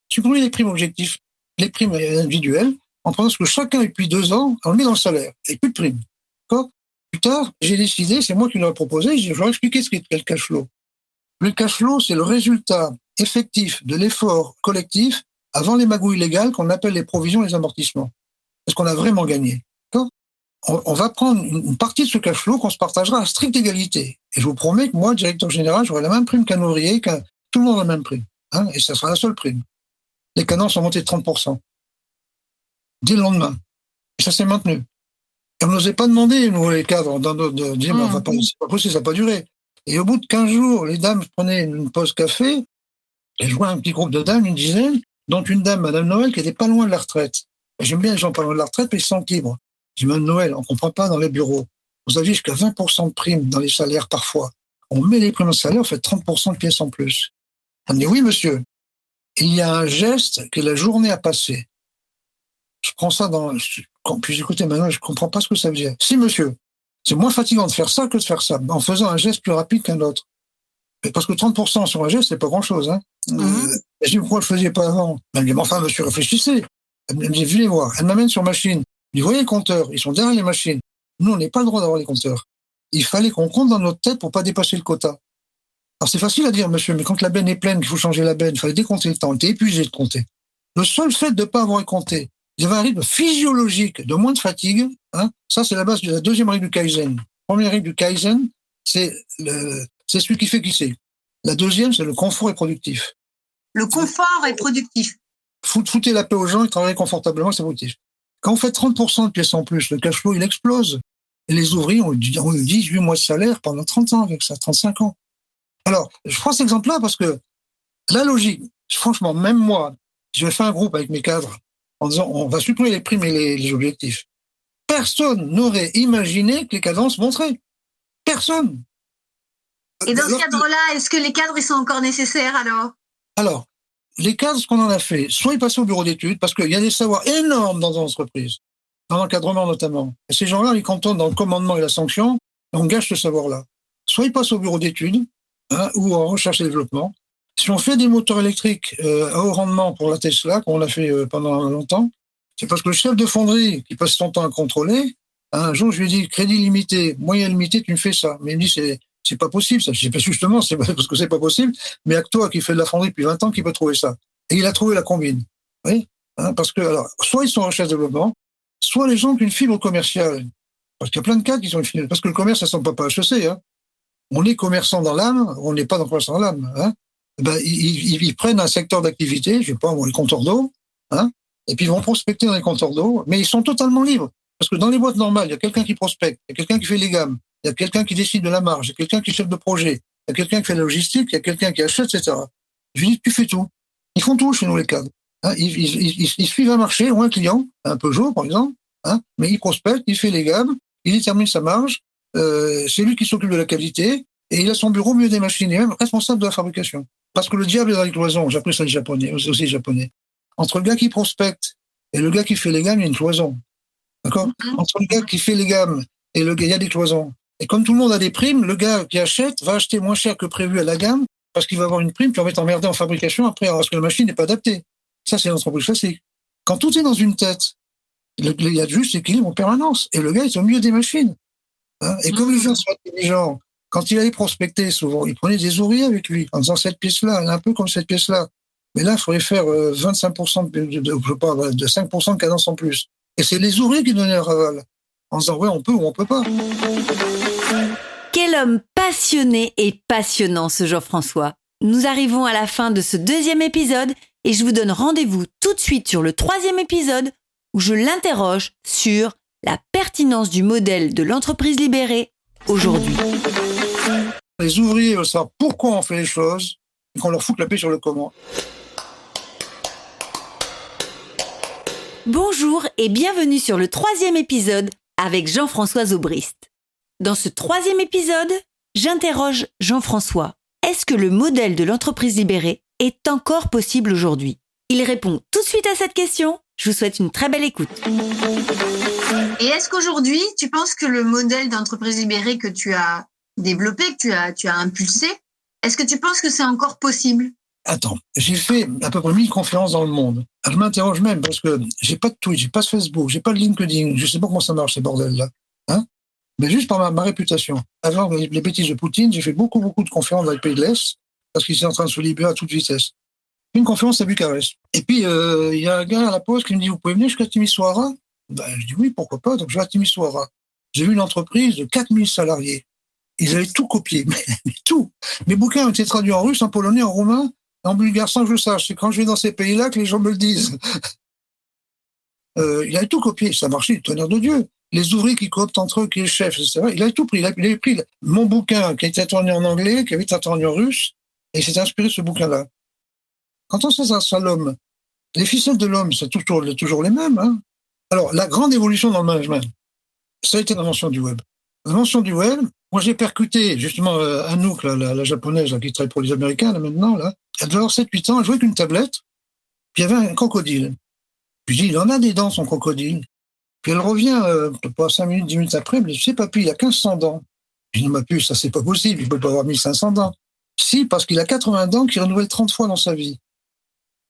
supprimer les primes objectifs, les primes individuelles, en prenant ce que chacun depuis deux ans, on le met dans le salaire, et plus de primes. Plus tard, j'ai décidé, c'est moi qui l'ai proposé, je leur ai expliqué ce qu'est le cash flow. Le cash flow, c'est le résultat effectif de l'effort collectif avant les magouilles légales qu'on appelle les provisions et les amortissements. Est-ce qu'on a vraiment gagné on, va prendre une partie de ce cash flow qu'on se partagera à stricte égalité. Et je vous promets que moi, directeur général, j'aurai la même prime qu'un ouvrier, qu'un tout le monde a la même prime. Hein, et ça sera la seule prime. Les canons sont montés de 30%. Dès le lendemain. Et ça s'est maintenu. On n'osait pas demander, nous, les cadres, de, dire, va pas, c'est pas possible, ça n'a pas duré. Et au bout de 15 jours, les dames prenaient une pause café, Et je vois un petit groupe de dames, une dizaine, dont une dame, Madame Noël, qui était pas loin de la retraite. Et J'aime bien les gens pas loin de la retraite, mais ils sont libres. Je dis, Madame Noël, on comprend pas dans les bureaux. Vous avez jusqu'à 20% de primes dans les salaires parfois. On met les primes au salaire, on fait 30% de pièces en plus. Elle me dit, oui, monsieur. Il y a un geste que la journée a passé. Je prends ça dans, je- puis écoutez, maintenant, je comprends pas ce que ça veut dire. Si, monsieur. C'est moins fatigant de faire ça que de faire ça, en faisant un geste plus rapide qu'un autre. Mais Parce que 30% sur un geste, c'est pas grand chose, hein. Mhm. Euh, je dis, pourquoi je le faisais pas avant? Elle me dit, mais enfin, monsieur, réfléchissez. Elle me dit, venez voir. Elle m'amène sur machine. Je dis, voyez les compteurs, ils sont derrière les machines. Nous, on n'est pas le droit d'avoir les compteurs. Il fallait qu'on compte dans notre tête pour pas dépasser le quota. Alors c'est facile à dire, monsieur, mais quand la benne est pleine, qu'il faut changer la benne, il fallait décompter le temps. On était épuisé de compter. Le seul fait de ne pas avoir compté, il y avait un rythme physiologique de moins de fatigue. Hein, ça, c'est la base de la deuxième règle du Kaizen. Première règle du Kaizen, c'est le, c'est celui qui fait qui c'est. La deuxième, c'est le confort et productif. Le confort est productif. Fout- Foutez la paix aux gens, ils travaillent confortablement, c'est productif. Quand on fait 30% de pièces en plus, le cash flow, il explose. Et les ouvriers ont eu ont eu 18 mois de salaire pendant 30 ans avec ça, 35 ans. Alors, je prends cet exemple-là parce que la logique, franchement, même moi, je vais faire un groupe avec mes cadres en disant on va supprimer les primes et les, les objectifs. Personne n'aurait imaginé que les cadences monteraient. Personne. Et dans ce Alors cadre-là, est-ce que les cadres ils sont encore nécessaires alors? Alors, les cadres, ce qu'on en a fait, soit ils passaient au bureau d'études, parce qu'il y a des savoirs énormes dans l'entreprise, dans l'encadrement notamment. Et ces gens-là, ils cantonnent dans le commandement et la sanction, et on gâche ce savoir-là. Soit ils passent au bureau d'études, hein, ou en recherche et développement. Si on fait des moteurs électriques euh, à haut rendement pour la Tesla, qu'on a fait euh, pendant longtemps, c'est parce que le chef de fonderie, qui passe son temps à contrôler, un jour, je lui ai dit, crédit limité, moyen limité, tu me fais ça. Mais il me dit, c'est, c'est pas possible, ça. Je dis, justement, c'est parce que c'est pas possible, mais toi qui fait de la fonderie depuis 20 ans qui peut trouver ça. Et il a trouvé la combine. Oui. Hein, parce que, alors, soit ils sont en recherche développement, soit les gens ont une fibre commerciale. Parce qu'il y a plein de cas qui sont une fibre. Parce que le commerce, ça ne sont pas pas HEC, hein. On est commerçant dans l'âme, on n'est pas dans commerçant dans l'âme, hein. Ben, ils, ils, prennent un secteur d'activité, je sais pas, les compteurs d'eau, hein, et puis ils vont prospecter dans les compteurs d'eau, mais ils sont totalement libres. Parce que dans les boîtes normales, il y a quelqu'un qui prospecte, il y a quelqu'un qui fait les gammes, il y a quelqu'un qui décide de la marge, il y a quelqu'un qui est chef de projet, il y a quelqu'un qui fait la logistique, il y a quelqu'un qui achète, etc. Je dis, tu fais tout. Ils font tout chez nous, les cadres. Hein, ils, ils, ils, ils, suivent un marché ou un client, un Peugeot, par exemple, hein, mais il prospecte, il fait les gammes, il détermine sa marge, euh, c'est lui qui s'occupe de la qualité, et il a son bureau au milieu des machines, et même responsable de la fabrication. Parce que le diable est dans les cloisons, j'ai appris ça les japonais, aussi les japonais. Entre le gars qui prospecte et le gars qui fait les gammes, il y a une cloison. D'accord Mhm. Entre le gars qui fait les gammes et le gars, il y a des cloisons. Et comme tout le monde a des primes, le gars qui achète va acheter moins cher que prévu à la gamme parce qu'il va avoir une prime, puis on va être emmerdé en fabrication après parce que la machine n'est pas adaptée. Ça, c'est l'entreprise classique. Quand tout est dans une tête, il y a juste équilibre en permanence. Et le gars est au milieu des machines. Hein et comme les gens sont intelligents, quand il allait prospecter, souvent, il prenait des ouvriers avec lui, en disant cette pièce-là, un peu comme cette pièce-là. Mais là, il faudrait faire euh, 25% de, de, de, je sais pas, de 5% de cadence en plus. Et c'est les ouvriers qui donnaient leur aval. En disant, ouais, on peut ou on peut pas. Quel homme passionné et passionnant ce Jean-François. Nous arrivons à la fin de ce deuxième épisode et je vous donne rendez-vous tout de suite sur le troisième épisode où je l'interroge sur la pertinence du modèle de l'entreprise libérée aujourd'hui. Les ouvriers veulent savoir pourquoi on fait les choses et qu'on leur fout la paix sur le comment. Bonjour et bienvenue sur le troisième épisode avec Jean-François Aubrist. Dans ce troisième épisode, j'interroge Jean-François. Est-ce que le modèle de l'entreprise libérée est encore possible aujourd'hui? Il répond tout de suite à cette question. Je vous souhaite une très belle écoute. Et est-ce qu'aujourd'hui, tu penses que le modèle d'entreprise libérée que tu as développé, que tu as, tu as impulsé, est-ce que tu penses que c'est encore possible? Attends, j'ai fait à peu près 1000 conférences dans le monde. Je m'interroge même parce que j'ai pas de Twitch, j'ai pas de Facebook, j'ai pas de LinkedIn, je sais pas comment ça marche ces bordels-là. Hein? Mais juste par ma, réputation. Avant les, bêtises de Poutine, j'ai fait beaucoup, beaucoup de conférences dans les pays de l'Est parce qu'ils étaient en train de se libérer à toute vitesse. Une conférence à Bucarest. Et puis, il euh, y a un gars à la pause qui me dit, vous pouvez venir jusqu'à Timisoara? Ben, Je dis oui, pourquoi pas. Donc, je vais à Timisoara. J'ai eu une entreprise de 4000 salariés. Ils avaient tout copié, mais, tout. Mes bouquins ont été traduits en russe, en polonais, en roumain, en bulgare, sans que je sache. C'est quand je vais dans ces pays-là que les gens me le disent. euh, il avait tout copié. Ça marchait, le tonnerre de Dieu. Les ouvriers qui cooptent entre eux, qui est le chef, etc. Il avait tout pris. Il avait, pris mon bouquin qui était traduit en anglais, qui avait été traduit en russe, et il s'est inspiré de ce bouquin-là. Quand on s'adresse à l'homme, les ficelles de l'homme, c'est toujours, toujours les mêmes. Hein. Alors, la grande évolution dans le management, ça a été l'invention du web. L'invention du web, moi j'ai percuté justement euh, Anouk, la, japonaise qui travaille pour les Américains là, maintenant, là. elle devait avoir 7-8 ans, elle jouait avec une tablette, puis il y avait un crocodile. Puis je dis, il en a des dents son crocodile. Puis elle revient, euh, pas 5 minutes, 10 minutes après, elle me dit, sais papy, il a 1500 dents. Je dis, ma puce, ça c'est pas possible, il peut pas avoir 1500 dents. Si, parce qu'il a 80 dents qu'il renouvelle 30 fois dans sa vie.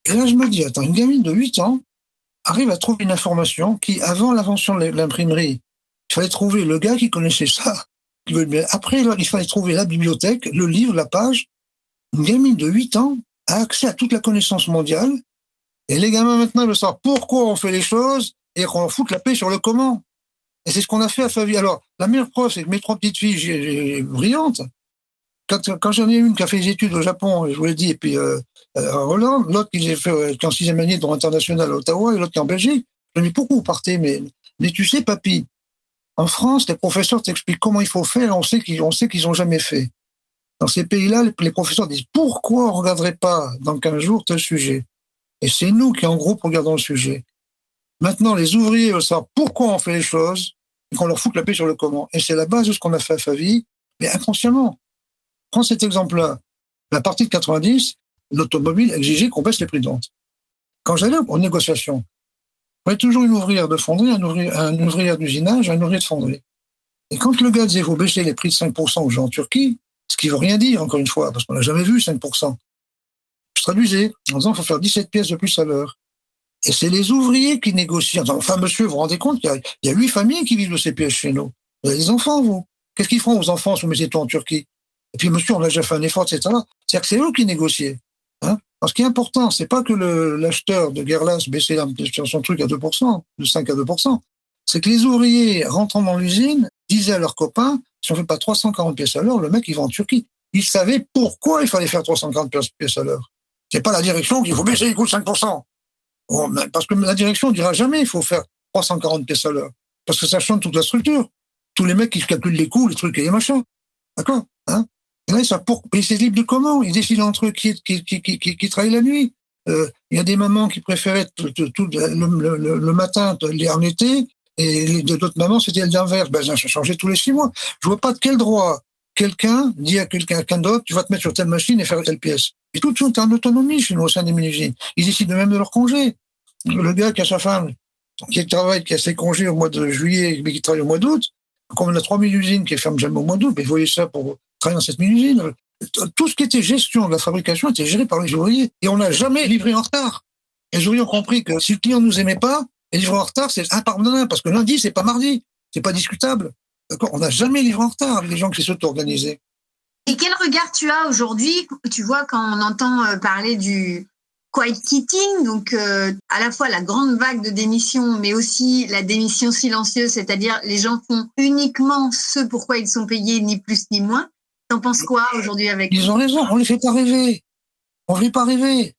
Et là, je me dis, attends, une gamine de 8 ans arrive à trouver une information qui, avant l'invention de l'imprimerie, il fallait trouver le gars qui connaissait ça. Après, il fallait trouver la bibliothèque, le livre, la page. Une gamine de 8 ans a accès à toute la connaissance mondiale. Et les gamins maintenant veulent savoir pourquoi on fait les choses et qu'on fout la paix sur le comment. Et c'est ce qu'on a fait à Favie. Alors, la meilleure preuve, c'est que mes trois petites filles brillantes, quand, quand j'en ai une qui a fait des études au Japon, je vous l'ai dit, et puis euh, euh en Hollande, l'autre qui j'ai fait euh, en sixième année droit international à Ottawa, et l'autre qui est en Belgique, je me dis pourquoi vous partez mais, mais tu sais, papy, en France, les professeurs t'expliquent comment il faut faire, on sait qu'ils on sait qu'ils ont jamais fait. Dans ces pays-là, les, professeurs disent pourquoi on regarderait pas dans 15 jours tel sujet? Et c'est nous qui, en groupe, regardons le sujet. Maintenant, les ouvriers veulent savoir pourquoi on fait les choses et qu'on leur fout la paix sur le comment. Et c'est la base de ce qu'on a fait à Favie, mais inconsciemment. Prends cet exemple-là. La partie de 90, l'automobile exigeait qu'on baisse les prix de. Quand j'allais aux négociations, on avait toujours une ouvrière de fonderie, un ouvrier, d'usinage, un ouvrier de fonderie. Et quand le gars disait faut baisser les prix de 5% aux gens en Turquie, ce qui veut rien dire, encore une fois, parce qu'on n'a jamais vu 5%, je traduisais en disant qu'il faut faire 17 pièces de plus à l'heure. Et c'est les ouvriers qui négocient. Enfin, monsieur, vous vous rendez compte, il y a huit familles qui vivent de ces pièces chez nous. Vous avez des enfants, vous. Qu'est-ce qu'ils font aux enfants si vous mettez tout en Turquie? Et puis, monsieur, on a déjà fait un effort, etc. C'est-à-dire que c'est eux qui négocient. Hein ce qui est important, c'est pas que l'acheteur de Guerlas baissait son truc à 2%, de 5 à 2%. C'est que les ouvriers rentrant dans l'usine disaient à leurs copains, si on fait pas 340 pièces à l'heure, le mec, il va en Turquie. Ils savaient pourquoi il fallait faire 340 pièces à l'heure. C'est pas la direction qu'il faut baisser les coûts de 5%. parce que la direction dira jamais il faut faire 340 pièces à l'heure. Parce que ça change toute la structure. Tous les mecs qui calculent les coûts, les trucs et les machins. D'accord hein? Ça pour... c'est libre de comment? Ils décident entre eux qui, qui, qui, qui, qui travaille la nuit. Euh, il y a des mamans qui préféraient tout, tout, le, matin en été, et d'autres mamans, c'était l'inverse. Ben, ça changeait tous les six mois. Je vois pas de quel droit quelqu'un dit à quelqu'un d'autre, tu vas te mettre sur telle machine et faire telle pièce. Et tout sont en autonomie chez nous au sein des mini Ils décident même de leur congé. Le gars qui a sa femme, qui travaille, qui a ses congés au mois de juillet, mais qui travaille au mois d'août, comme on a 3000 usines qui ferment jamais au mois d'août, mais vous voyez ça pour dans cette mini-usine. Tout ce qui était gestion de la fabrication était géré par les ouvriers. Et on n'a jamais livré en retard. Les ouvriers ont compris que si le client ne nous aimait pas, et livrer en retard, c'est impardonnable, parce que lundi, c'est pas mardi. C'est pas discutable. D'accord On n'a jamais livré en retard avec les gens qui s'auto-organisaient. Et quel regard tu as aujourd'hui, tu vois, quand on entend euh, parler du quiet quitting, donc euh, à la fois la grande vague de démission, mais aussi la démission silencieuse, c'est-à-dire les gens font uniquement ce pourquoi ils sont payés, ni plus ni moins. T'en quoi aujourd'hui avec Ils ont raison, on les fait pas rêver. On ne fait pas rêver.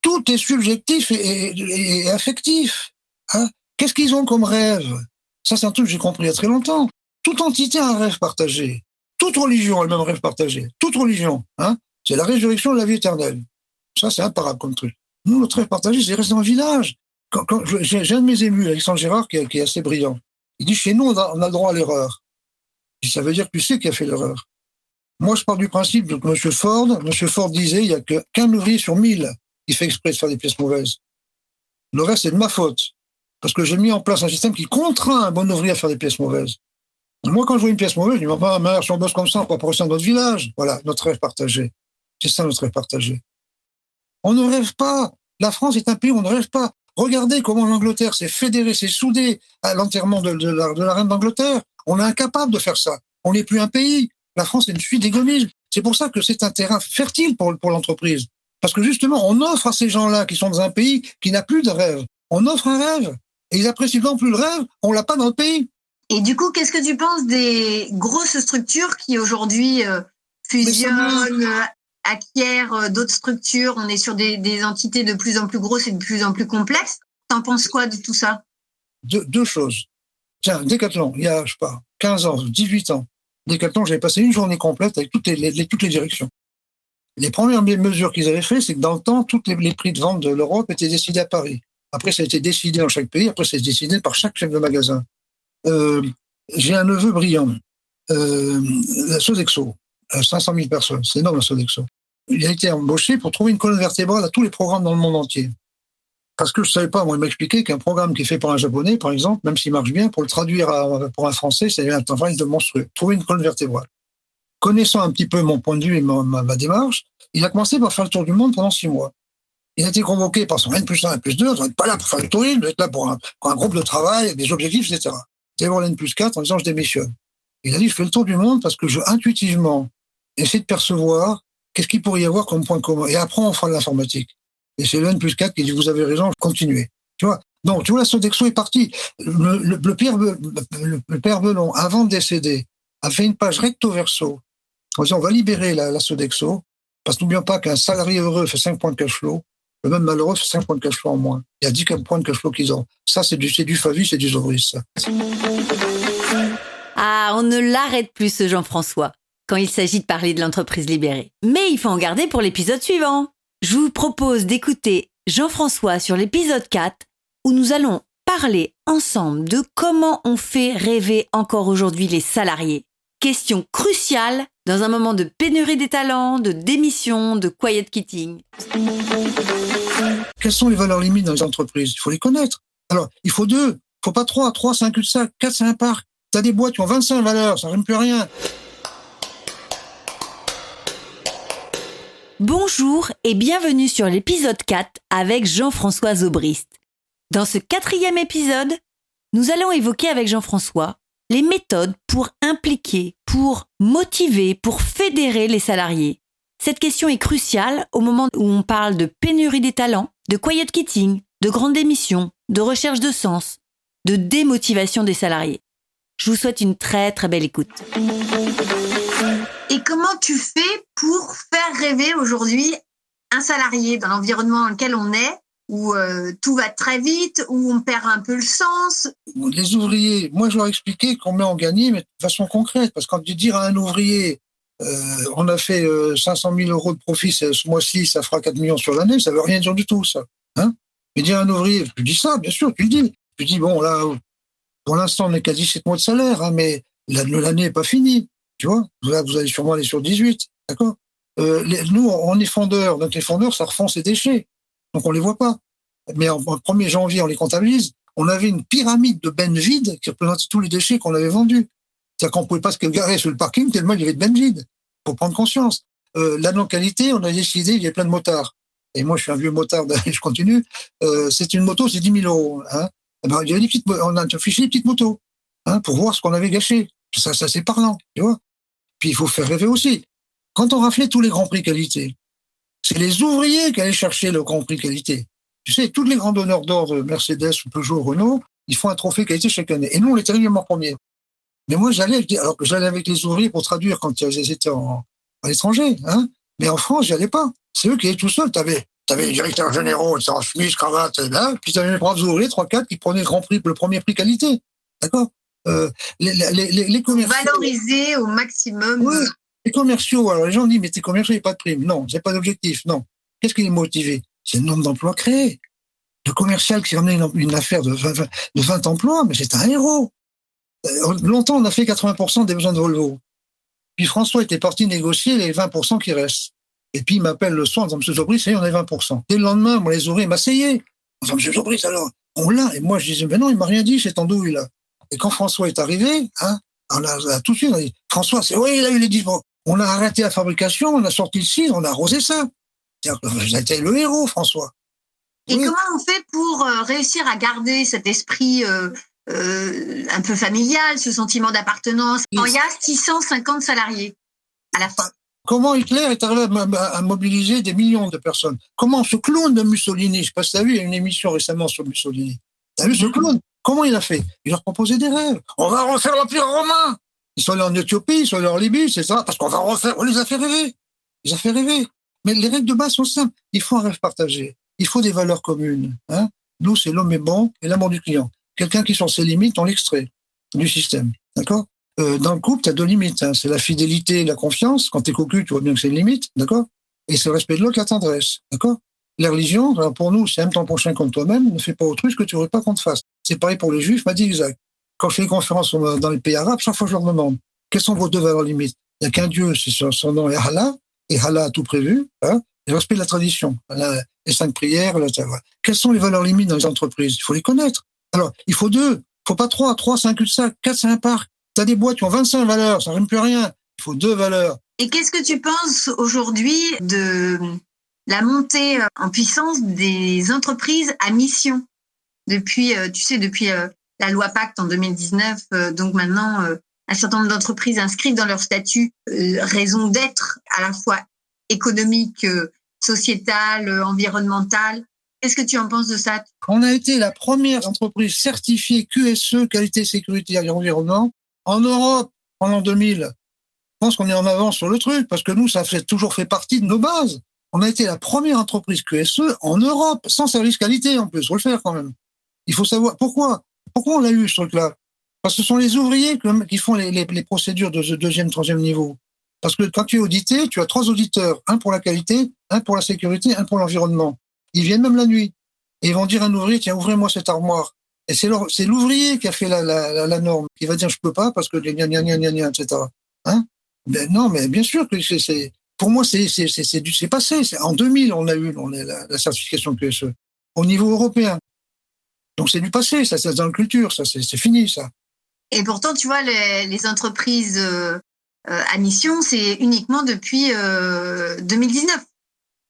Tout est subjectif et, affectif. Hein. Qu'est-ce qu'ils ont comme rêve? Ça, c'est un truc que j'ai compris il y a très longtemps. Toute entité a un rêve partagé. Toute religion a le même rêve partagé. Toute religion, hein, c'est la résurrection de la vie éternelle. Ça, c'est imparable comme truc. Nous, notre rêve partagé, c'est rester dans le village. Quand, j'ai un de mes émus, Alexandre Gérard, qui, est assez brillant. Il dit, chez nous, on a, on a le droit à l'erreur. Ça veut dire que tu sais qui a fait l'erreur. Moi, je pars du principe que M. Ford, M. Ford disait, il y a qu'un ouvrier sur mille qui fait exprès de faire des pièces mauvaises. Le reste, c'est de ma faute. Parce que j'ai mis en place un système qui contraint un bon ouvrier à faire des pièces mauvaises. Moi, quand je vois une pièce mauvaise, je dis, pas, mère, si on bosse comme ça, on va pas dans notre village. Voilà, notre rêve partagé. C'est ça notre rêve partagé. On ne rêve pas. La France est un pays où on ne rêve pas. Regardez comment l'Angleterre s'est fédérée, s'est soudée à l'enterrement de, de la reine d'Angleterre. On est incapable de faire ça. On n'est plus un pays. La France est une suite d'égoïsme. C'est pour ça que c'est un terrain fertile pour, pour l'entreprise. Parce que justement, on offre à ces gens-là qui sont dans un pays qui n'a plus de rêve, on offre un rêve. Et ils apprécient non plus le rêve, on l'a pas dans le pays. Et du coup, qu'est-ce que tu penses des grosses structures qui aujourd'hui euh, fusionnent, euh, acquièrent euh, d'autres structures? On est sur des, entités de plus en plus grosses et de plus en plus complexes. T'en penses quoi de tout ça? Deux choses. Tiens, Décathlon, il y a, je sais pas, 15 ans, 18 ans, Decathlon, j'avais passé une journée complète avec toutes les, directions. Les premières mesures qu'ils avaient fait, c'est que dans le temps, tous les, prix de vente de l'Europe étaient décidés à Paris. Après, ça a été décidé dans chaque pays. Après, c'est décidé par chaque chef de magasin. Euh, J'ai un neveu brillant, euh, la Sodexo, 500 000 personnes. C'est énorme, la Sodexo. Il a été embauché pour trouver une colonne vertébrale à tous les programmes dans le monde entier. Parce que je savais pas, moi, il m'expliquait qu'un programme qui est fait par un japonais, par exemple, même s'il marche bien, pour le traduire pour un français, c'est un travail de monstrueux. Trouver une colonne vertébrale. Connaissant un petit peu mon point de vue et ma, ma, ma démarche, il a commencé par faire le tour du monde pendant six mois. Il a été convoqué par son N plus 1, N plus 2, on n'est pas là pour faire le tourisme, on est là pour un, groupe de travail, des objectifs, etc. Il est voir l'N plus 4 en disant je démissionne. Il a dit je fais le tour du monde parce que je, intuitivement, essaie de percevoir qu'est-ce qu'il pourrait y avoir comme point commun. Et après, on fera de l'informatique. Et c'est le plus 4 qui dit vous avez raison, continuez. Tu vois? Donc, tu vois, la Sodexo est partie. Le, père, Belon, avant de décéder, a fait une page recto verso en disant on va libérer la, Sodexo, parce que n'oublions pas qu'un salarié heureux fait 5 points de cash flow, le même malheureux fait 5 points de cash flow en moins. Il y a 10 points de cash flow qu'ils ont. Ça, c'est du, du Favi, c'est du Zobris, ça. Ah, on ne l'arrête plus, ce Jean-François, quand il s'agit de parler de l'entreprise libérée. Mais il faut en garder pour l'épisode suivant. Je vous propose d'écouter Jean-François sur l'épisode 4, où nous allons parler ensemble de comment on fait rêver encore aujourd'hui les salariés. Question cruciale dans un moment de pénurie des talents, de démission, de quiet quitting. Quelles sont les valeurs limites dans les entreprises? Il faut les connaître. Alors, il faut deux, il faut pas trois, trois, un cul-de-sac, quatre, c'est un parc. T'as des boîtes qui ont 25 valeurs, ça rime plus rien. Bonjour et bienvenue sur l'épisode 4 avec Jean-François Zobrist. Dans ce quatrième épisode, nous allons évoquer avec Jean-François les méthodes pour impliquer, pour motiver, pour fédérer les salariés. Cette question est cruciale au moment où on parle de pénurie des talents, de quiet quitting, de grande démission, de recherche de sens, de démotivation des salariés. Je vous souhaite une très très belle écoute. Et comment tu fais pour faire rêver aujourd'hui un salarié dans l'environnement dans lequel on est, où euh, tout va très vite, où on perd un peu le sens? Les ouvriers, moi je leur expliquais qu'on met en gagner, mais de façon concrète, parce que quand tu dis à un ouvrier, euh, on a fait euh, 500 000 euros de profit ce, ce mois-ci, ça fera 4 millions sur l'année, ça veut rien dire du tout, ça. Hein? Mais dire à un ouvrier, tu dis ça, bien sûr, tu le dis. Tu dis, bon, là, pour l'instant, on est qu'à 17 mois de salaire, hein, mais l'année n'est pas finie. Tu vois, là, vous allez sûrement aller sur 18, d'accord euh, Nous, on est fondeurs, donc les fondeurs, ça refond ses déchets, donc on les voit pas. Mais en, en 1er janvier, on les comptabilise. On avait une pyramide de bennes vides qui représentait tous les déchets qu'on avait vendus. C'est-à-dire qu'on pouvait pas se garer sur le parking tellement il y avait de bennes vides, pour prendre conscience. Euh, la non-qualité, on a décidé, il y avait plein de motards. Et moi, je suis un vieux motard, je continue. Euh, c'est une moto, c'est 10 000 euros. Hein. Eh ben, il y avait des petites, on a affiché des petites motos hein, pour voir ce qu'on avait gâché. Ça, ça c'est parlant, tu vois. Puis il faut faire rêver aussi. Quand on raflait tous les grands prix qualité, c'est les ouvriers qui allaient chercher le grand prix qualité. Tu sais, tous les grands donneurs d'ordre, Mercedes, Peugeot, Renault, ils font un trophée qualité chaque année. Et nous, on était régulièrement premiers. Mais moi, j'allais, alors que j'allais avec les ouvriers pour traduire quand ils étaient en, à l'étranger, hein. Mais en France, j'y allais pas. C'est eux qui étaient tout seuls. T'avais, t'avais les directeurs généraux, en chemise, cravate, là, puis t'avais les braves ouvriers, trois, quatre, qui prenaient le grand prix, le premier prix qualité. D'accord? Euh, les, les, les, les commerciaux. Valoriser au maximum. Ouais, les commerciaux, alors les gens disent, mais tes commerciaux, il n'y a pas de prime. Non, c'est pas d'objectif. Non. Qu'est-ce qui est motivé? C'est le nombre d'emplois créés. Le commercial qui ramenait une, une affaire de 20, de 20 emplois, mais c'est un héros. Euh, longtemps, on a fait 80% des besoins de Volvo. Puis François était parti négocier les 20% qui restent. Et puis il m'appelle le soir en disant, Monsieur Zobris, ça y est, on est 20%. Dès le lendemain, moi, les ouvriers m'asseyaient. En disant, Monsieur Zobris, alors, on l'a. Et moi, je disais, mais non, il m'a rien dit, c'est andouille, là. Et quand François est arrivé, hein, on a, on a tout de suite, on a dit, François, c'est, oui, il a eu les 10 On a arrêté la fabrication, on a sorti le cidre, on a arrosé ça. Vous été le héros, François. Et oui. comment on fait pour euh, réussir à garder cet esprit euh, euh, un peu familial, ce sentiment d'appartenance? Quand il y a 650 salariés à la fin Comment Hitler est arrivé à, mobiliser des millions de personnes? Comment ce clown de Mussolini, je sais pas si tu as vu, il y a une émission récemment sur Mussolini. Tu as vu ce clown? Comment il a fait? Il leur proposait des rêves. On va refaire l'Empire romain Ils sont allés en Éthiopie, ils sont allés en Libye, c'est ça, parce qu'on va refaire. On les a fait rêver. Ils ont fait rêver. Mais les règles de base sont simples. Il faut un rêve partagé. Il faut des valeurs communes. Hein Nous, c'est l'homme est bon et l'amour du client. Quelqu'un qui, sur ses limites, on l'extrait du système. D'accord? Euh, Dans le couple, tu as deux limites. Hein. C'est la fidélité et la confiance. Quand tu es cocu, tu vois bien que c'est une limite. D'accord? Et c'est le respect de l'autre, la tendresse. D'accord? La religion, pour nous, c'est aime ton prochain comme toi-même, ne fais pas autrui ce que tu ne veux pas qu'on te fasse. C'est pareil pour les juifs, m'a dit exact. Quand je fais des conférences dans les pays arabes, chaque fois je leur demande quelles sont vos deux valeurs limites? Il n'y a qu'un Dieu, son, nom est Allah, et Allah a tout prévu, hein, le respect de la tradition, les cinq prières, Quelles sont les valeurs limites dans les entreprises? Il faut les connaître. Alors, il faut deux, il faut pas trois, trois, cinq, cinq, quatre, c'est un parc. Tu as des boîtes qui ont 25 valeurs, ça rime plus rien. Il faut deux valeurs. Et qu'est-ce que tu penses aujourd'hui de la montée en puissance des entreprises à mission depuis, euh, tu sais, depuis euh, la loi Pacte en 2019, euh, donc maintenant un certain nombre d'entreprises inscrivent dans leur statut raison d'être à la fois économique, sociétale, environnementale. Qu'est-ce que tu en penses de ça? On a été la première entreprise certifiée QSE, qualité, sécurité et environnement, en Europe pendant 2000. Je pense qu'on est en avance sur le truc, parce que nous, ça fait toujours fait partie de nos bases. On a été la première entreprise QSE en Europe, sans service qualité en plus, faut le faire quand même. Il faut savoir pourquoi. Pourquoi on l'a eu ce truc-là? Parce que ce sont les ouvriers qui font les, les procédures de deuxième, troisième niveau. Parce que quand tu es audité, tu as trois auditeurs, un pour la qualité, un pour la sécurité, un pour l'environnement. Ils viennent même la nuit. Et ils vont dire à un ouvrier, tiens, ouvrez-moi cette armoire. Et c'est l'ouvrier qui a fait la, la, la, norme, qui va dire, je peux pas parce que gna gna gna gna gna, etc. Hein? Ben non, mais bien sûr que c'est, pour moi, c'est, c'est, passé. En 2000, on a eu on a la, la certification QSE au niveau européen. Donc c'est du passé, ça, c'est dans la culture, ça, c'est, fini, ça. Et pourtant, tu vois, les, les entreprises euh, euh, à mission, c'est uniquement depuis 2019. Euh,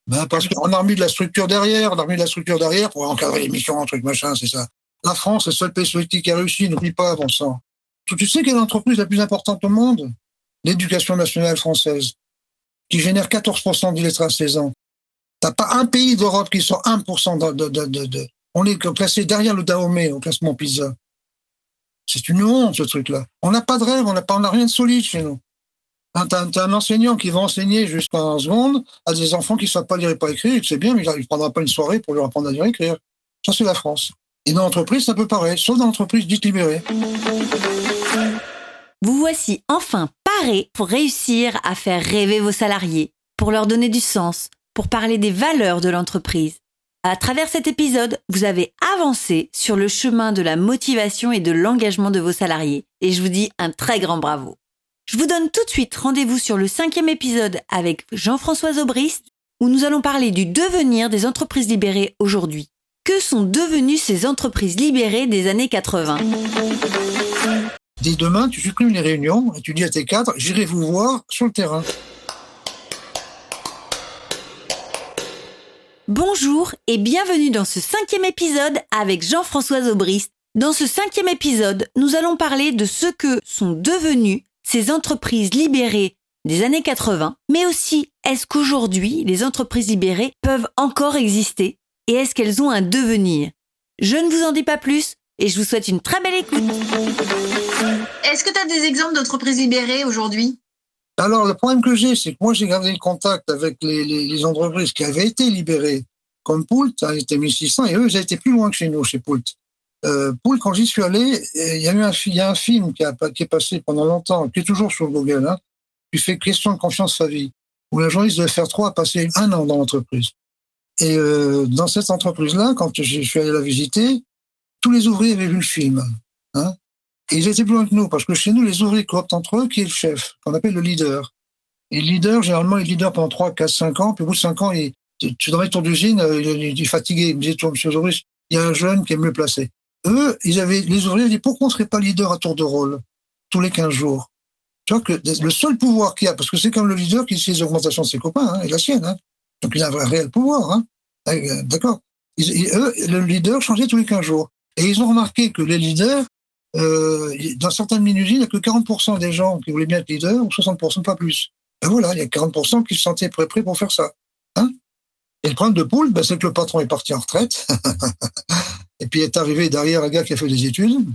ben parce qu'on a remis de la structure derrière, on a remis de la structure derrière pour encadrer les missions, un truc machin, c'est ça. La France, le seul pays soviétique qui a réussi, n'oublie pas, bon sang. Tu sais quelle est l'entreprise la plus importante au monde? L'éducation nationale française, qui génère 14% d'illettrés à 16 ans. T'as pas un pays d'Europe qui sort 1% de, On est classé derrière le Dahomey au classement PISA. C'est une honte, ce truc-là. On n'a pas de rêve, on n'a pas, on n'a rien de solide chez nous. T'as un enseignant qui va enseigner jusqu'en seconde à des enfants qui ne savent pas lire et pas écrire, c'est bien, mais il ne prendra pas une soirée pour leur apprendre à lire et écrire. Ça, c'est la France. Et dans l'entreprise, c'est un peu pareil, sauf dans l'entreprise dite libérée. Vous voici enfin paré pour réussir à faire rêver vos salariés, pour leur donner du sens, pour parler des valeurs de l'entreprise. À travers cet épisode, vous avez avancé sur le chemin de la motivation et de l'engagement de vos salariés. Et je vous dis un très grand bravo. Je vous donne tout de suite rendez-vous sur le cinquième épisode avec Jean-François Aubrist, où nous allons parler du devenir des entreprises libérées aujourd'hui. Que sont devenues ces entreprises libérées des années 80 Dès demain, tu supprimes les réunions et tu dis à tes cadres, j'irai vous voir sur le terrain. Bonjour et bienvenue dans ce cinquième épisode avec Jean-François Aubrist. Dans ce cinquième épisode, nous allons parler de ce que sont devenues ces entreprises libérées des années 80, mais aussi est-ce qu'aujourd'hui les entreprises libérées peuvent encore exister? Et est-ce qu'elles ont un devenir? Je ne vous en dis pas plus et je vous souhaite une très belle écoute. Est-ce que tu as des exemples d'entreprises libérées aujourd'hui? Alors le problème que j'ai, c'est que moi j'ai gardé le contact avec les, entreprises qui avaient été libérées, comme Poult, ça a été 1600, et eux, ils étaient plus loin que chez nous, chez Poult. Euh, Paul, quand j'y suis allé, il y a eu un, il y a un film qui, a, qui est passé pendant longtemps, qui est toujours sur Google, hein, qui fait Question de confiance sa vie, où la journaliste devait faire trois, passer un an dans l'entreprise. Et euh, dans cette entreprise-là, quand je suis allé la visiter, tous les ouvriers avaient vu le film. Hein, et ils étaient plus loin que nous, parce que chez nous, les ouvriers cooptent entre eux qui est le chef, qu'on appelle le leader. Et le leader, généralement, il est leader pendant 3, 4, 5 ans, puis au bout de 5 ans, il, tu dans les tours d'usine, euh, il, est fatigué. Il me disait, toi, monsieur Zoris, il y a un jeune qui est mieux placé eux, ils avaient, les ouvriers dit pourquoi on ne serait pas leader à tour de rôle tous les 15 jours? Tu vois que le seul pouvoir qu'il y a, parce que c'est comme le leader qui sait les augmentations de ses copains hein, et la sienne, hein. Donc il a un réel pouvoir. Hein. Euh, d'accord Eux, le leader changeait tous les 15 jours. Et ils ont remarqué que les leaders, euh, dans certaines mini-usines, il n'y a que 40% des gens qui voulaient bien être leaders, ou 60%, pas plus. Ben voilà, il y a 40% qui se sentaient prêts, pour faire ça. Hein et le problème de Poule, ben, c'est que le patron est parti en retraite. Et puis est arrivé derrière un gars qui a fait des études.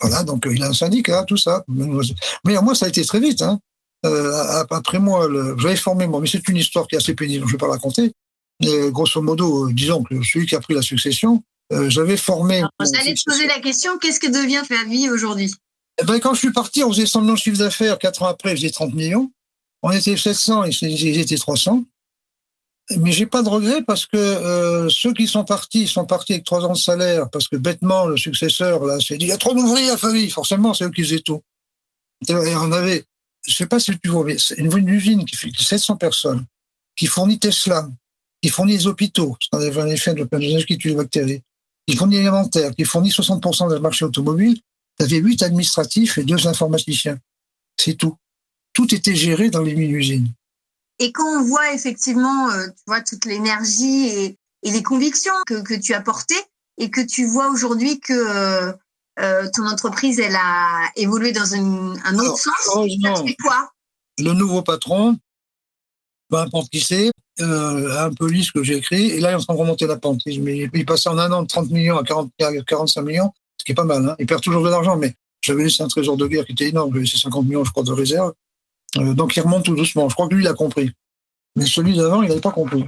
Voilà, donc euh, il a un syndicat, tout ça. Mais moi, ça a été très vite. Hein. Euh, après moi, j'avais formé moi, mais c'est une histoire qui est assez pénible, je ne vais pas la raconter. Mais grosso modo, euh, disons que celui qui a pris la succession, j'avais formé. J'allais te poser la question qu'est-ce que devient vie aujourd'hui? Eh ben, Quand je suis parti, on faisait 100 millions de chiffre d'affaires. Quatre ans après, je faisais 30 millions. On était 700 et ils étaient 300. Mais j'ai pas de regret parce que euh, ceux qui sont partis sont partis avec trois ans de salaire parce que bêtement le successeur là s'est dit il y a trop d'ouvriers à famille. Forcément, c'est eux qui faisaient tout. Et on avait, je sais pas si tu vois, mais une, usine qui fait 700 personnes, qui fournit Tesla, qui fournit les hôpitaux, parce qu'on avait un de plein qui tue les bactéries, qui fournit l'alimentaire, qui fournit 60% du marché automobile. Il y avait huit administratifs et deux informaticiens. C'est tout. Tout était géré dans les mini-usines. Et quand on voit effectivement, euh, tu vois, toute l'énergie et, les convictions que, que, tu as portées et que tu vois aujourd'hui que euh, euh, ton entreprise, elle a évolué dans une, un autre Alors, sens, quoi? Le nouveau patron, peu importe qui c'est, euh, un peu lisse que j'ai écrit, et là, il est en train de remonter la pente. Il, il passait en un an de 30 millions à, 40, à 45 millions, ce qui est pas mal. Hein. Il perd toujours de l'argent, mais j'avais laissé un trésor de guerre qui était énorme, j'avais laissé 50 millions, je crois, de réserve. Euh, donc il remonte tout doucement. Je crois que lui, il a compris. Mais celui d'avant, il n'avait pas compris.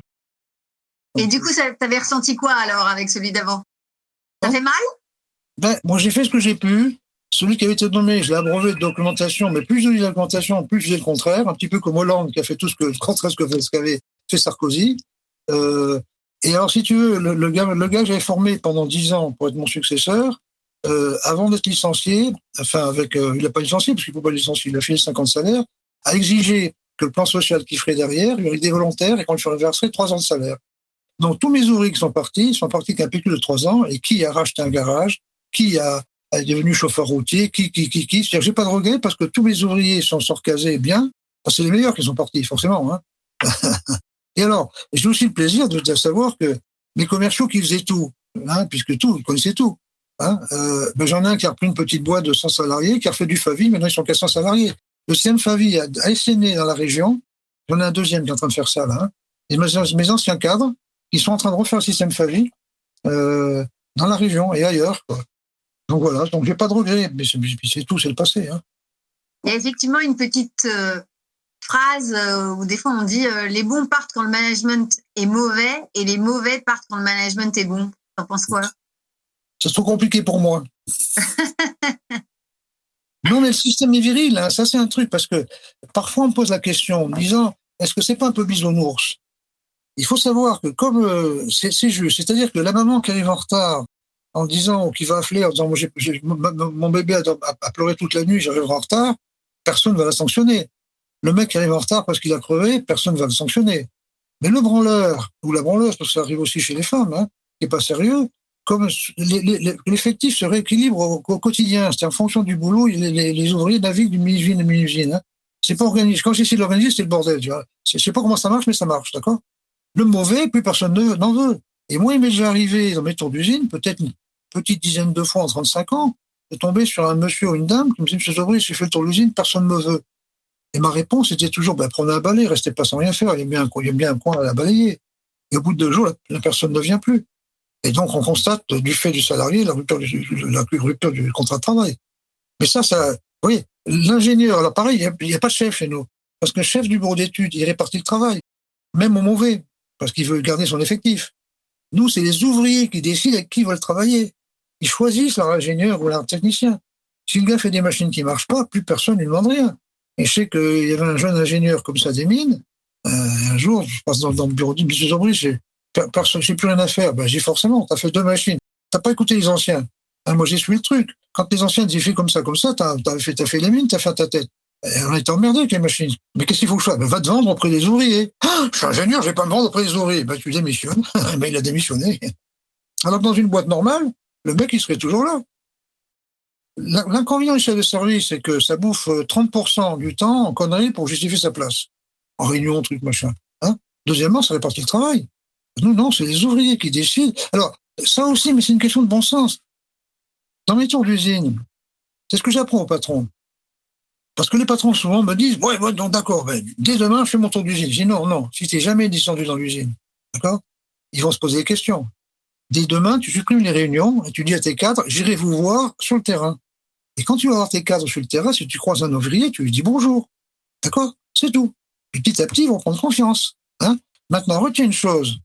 Et du coup, tu avais ressenti quoi alors avec celui d'avant? Ça fait mal? Ben, Moi, j'ai fait ce que j'ai pu. Celui qui avait été nommé, je l'ai abreuvé de documentation, mais plus lis la documentation, plus faisais le contraire, un petit peu comme Hollande qui a fait tout ce que, contraire ce qu'avait fait Sarkozy. Euh, et alors, si tu veux, le, gars, le gars que j'avais formé pendant dix ans pour être mon successeur, euh, avant d'être licencié, enfin, avec, euh, il n'a pas licencié parce qu'il ne peut pas licencier, il a fait 50 salaires, a exigé que le plan social qu'il ferait derrière lui aurait des volontaires et qu'on lui verserait trois ans de salaire. Donc tous mes ouvriers qui sont partis sont partis qu'un pécule de trois ans et qui a racheté un garage, qui a, est devenu chauffeur routier, qui, qui, qui, qui. C'est-à-dire pas de regret parce que tous mes ouvriers sont sorcasés bien. c'est les meilleurs qui sont partis, forcément. Hein. et alors, j'ai aussi le plaisir de, savoir que mes commerciaux qui faisaient tout, hein, puisque tout, ils connaissaient tout. Hein, euh, ben j'en ai un qui a repris une petite boîte de 100 salariés, qui a fait du Favi, maintenant ils sont qu'à 100 salariés. Le CMFAVI a, a essaimé dans la région. J'en ai un deuxième qui est en train de faire ça, là. Et mes, anciens cadres, qui sont en train de refaire le système FAVI euh, dans la région et ailleurs. Quoi. Donc voilà, donc j'ai pas de regrets, mais c'est tout, c'est le passé. Hein. Il y a effectivement une petite euh, phrase euh, où des fois on dit euh, les bons partent quand le management est mauvais et les mauvais partent quand le management est bon. T'en penses quoi C'est trop compliqué pour moi. Non, mais le système est viril, hein. ça c'est un truc, parce que parfois on me pose la question en me disant, est-ce que c'est pas un peu bisounours? Il faut savoir que comme euh, c'est juste, c'est-à-dire que la maman qui arrive en retard en disant, ou qui va appeler en disant, mon bébé a, pleuré toute la nuit, j'arrive en retard, personne ne va la sanctionner. Le mec qui arrive en retard parce qu'il a crevé, personne ne va le sanctionner. Mais le branleur, ou la branleuse, parce que ça arrive aussi chez les femmes, hein, qui n'est pas sérieux, comme l'effectif se rééquilibre au, quotidien, c'est en fonction du boulot, les, ouvriers naviguent d'une mini-usine à mini-usine. Hein. C'est pas organisé. Quand j'essaie de l'organiser, c'est le bordel. Tu vois. Sais pas comment ça marche, mais ça marche, d'accord? Le mauvais, plus personne n'en veut. Et moi, il m'est arrivé dans mes tours d'usine, peut-être une petite dizaine de fois en 35 ans, de tomber sur un monsieur ou une dame qui me dit, Monsieur Zobry, j'ai fait le tour d'usine, personne ne me veut. Et ma réponse était toujours, ben, prenez un balai, restez pas sans rien faire, il y a bien un, bien coin à la balayer. Et au bout de deux jours, la, personne ne vient plus. Et donc, on constate, du fait du salarié, la rupture du, la rupture du contrat de travail. Mais ça, ça, oui, l'ingénieur, alors pareil, il n'y a, pas de chef chez nous. Parce que chef du bureau d'études, il répartit le travail. Même au mauvais. Parce qu'il veut garder son effectif. Nous, c'est les ouvriers qui décident avec qui ils veulent travailler. Ils choisissent leur ingénieur ou leur technicien. Si le gars fait des machines qui marchent pas, plus personne ne lui demande rien. Et je sais qu'il y avait un jeune ingénieur comme ça des mines. Euh, un jour, je passe dans, le bureau d'études, M. Zobry, personne, j'ai plus rien à faire. Ben, j'ai forcément, t'as fait deux machines. T'as pas écouté les anciens. Hein, moi, j'ai suivi le truc. Quand les anciens disaient comme ça, comme ça, t'as as fait, as fait les mines, t'as fait ta tête. On était emmerdé avec les machines. Mais qu'est-ce qu'il faut que je fasse? Ben, Va te vendre auprès des ouvriers. Ah, je suis ingénieur, je vais pas me vendre auprès des ouvriers. Ben, tu démissionnes. ben, il a démissionné. Alors dans une boîte normale, le mec, il serait toujours là. L'inconvénient du chef de service, c'est que ça bouffe 30% du temps en conneries pour justifier sa place. En réunion, truc, machin. Hein Deuxièmement, ça répartit le travail. Nous, non, c'est les ouvriers qui décident. Alors, ça aussi, mais c'est une question de bon sens. Dans mes tours d'usine, c'est ce que j'apprends aux patrons. Parce que les patrons souvent me disent, ouais, ouais, non, d'accord, ben, dès demain, je fais mon tour d'usine. Je dis, non, non, si t'es jamais descendu dans l'usine, d'accord Ils vont se poser des questions. Dès demain, tu supprimes les réunions et tu dis à tes cadres, j'irai vous voir sur le terrain. Et quand tu vas voir tes cadres sur le terrain, si tu croises un ouvrier, tu lui dis bonjour. D'accord? C'est tout. Et petit à petit, ils vont prendre confiance. Hein? Maintenant, retiens une chose.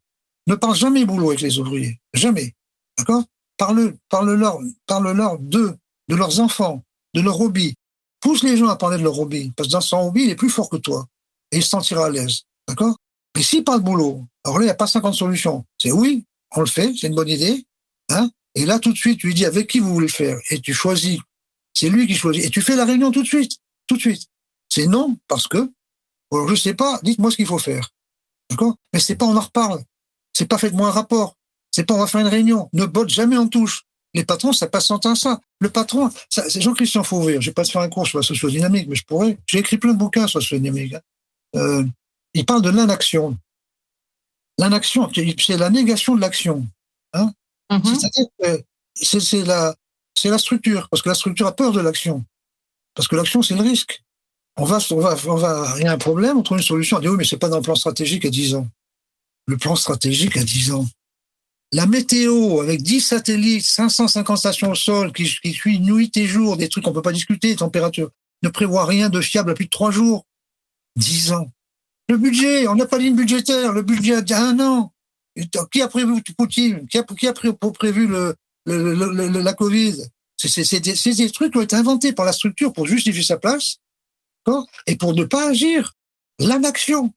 Ne parle jamais boulot avec les ouvriers. Jamais. D'accord? Parle, parle-leur, parle-leur d'eux, de leurs enfants, de leur hobby. Pousse les gens à parler de leur hobby. Parce que dans son hobby, il est plus fort que toi. Et il se sentira à l'aise. D'accord? Mais s'il parle boulot, alors là, il n'y a pas 50 solutions. C'est oui, on le fait, c'est une bonne idée. Hein et là, tout de suite, tu lui dis avec qui vous voulez le faire? Et tu choisis. C'est lui qui choisit. Et tu fais la réunion tout de suite. Tout de suite. C'est non, parce que, alors je sais pas, dites-moi ce qu'il faut faire. D'accord? Mais c'est pas on en reparle. C'est pas faites-moi un rapport. C'est pas on va faire une réunion. Ne botte jamais en touche. Les patrons, ça passe sans temps ça. Le patron, c'est Jean-Christian Fauvé. Je vais pas te faire un cours sur la sociodynamique, mais je pourrais. J'ai écrit plein de bouquins sur la sociodynamique. Hein. Euh, il parle de l'inaction. L'inaction, c'est la négation de l'action. Hein mm-hmm. C'est-à-dire que c'est la, c'est la structure, parce que la structure a peur de l'action. Parce que l'action, c'est le risque. On va, on va, on va, il y a un problème, on trouve une solution. On dit oui, mais c'est pas dans le plan stratégique à 10 ans. Le plan stratégique à 10 ans. La météo, avec 10 satellites, 550 stations au sol, qui, qui suit nuit et jour, des trucs qu'on peut pas discuter, température, ne prévoit rien de fiable à plus de 3 jours. 10 ans. Le budget, on n'a pas de ligne budgétaire, le budget a un an. Qui a prévu Poutine? Qui a, qui a prévu le, la Covid? C'est des, trucs qui ont été inventés par la structure pour justifier sa place et pour ne pas agir. L'inaction,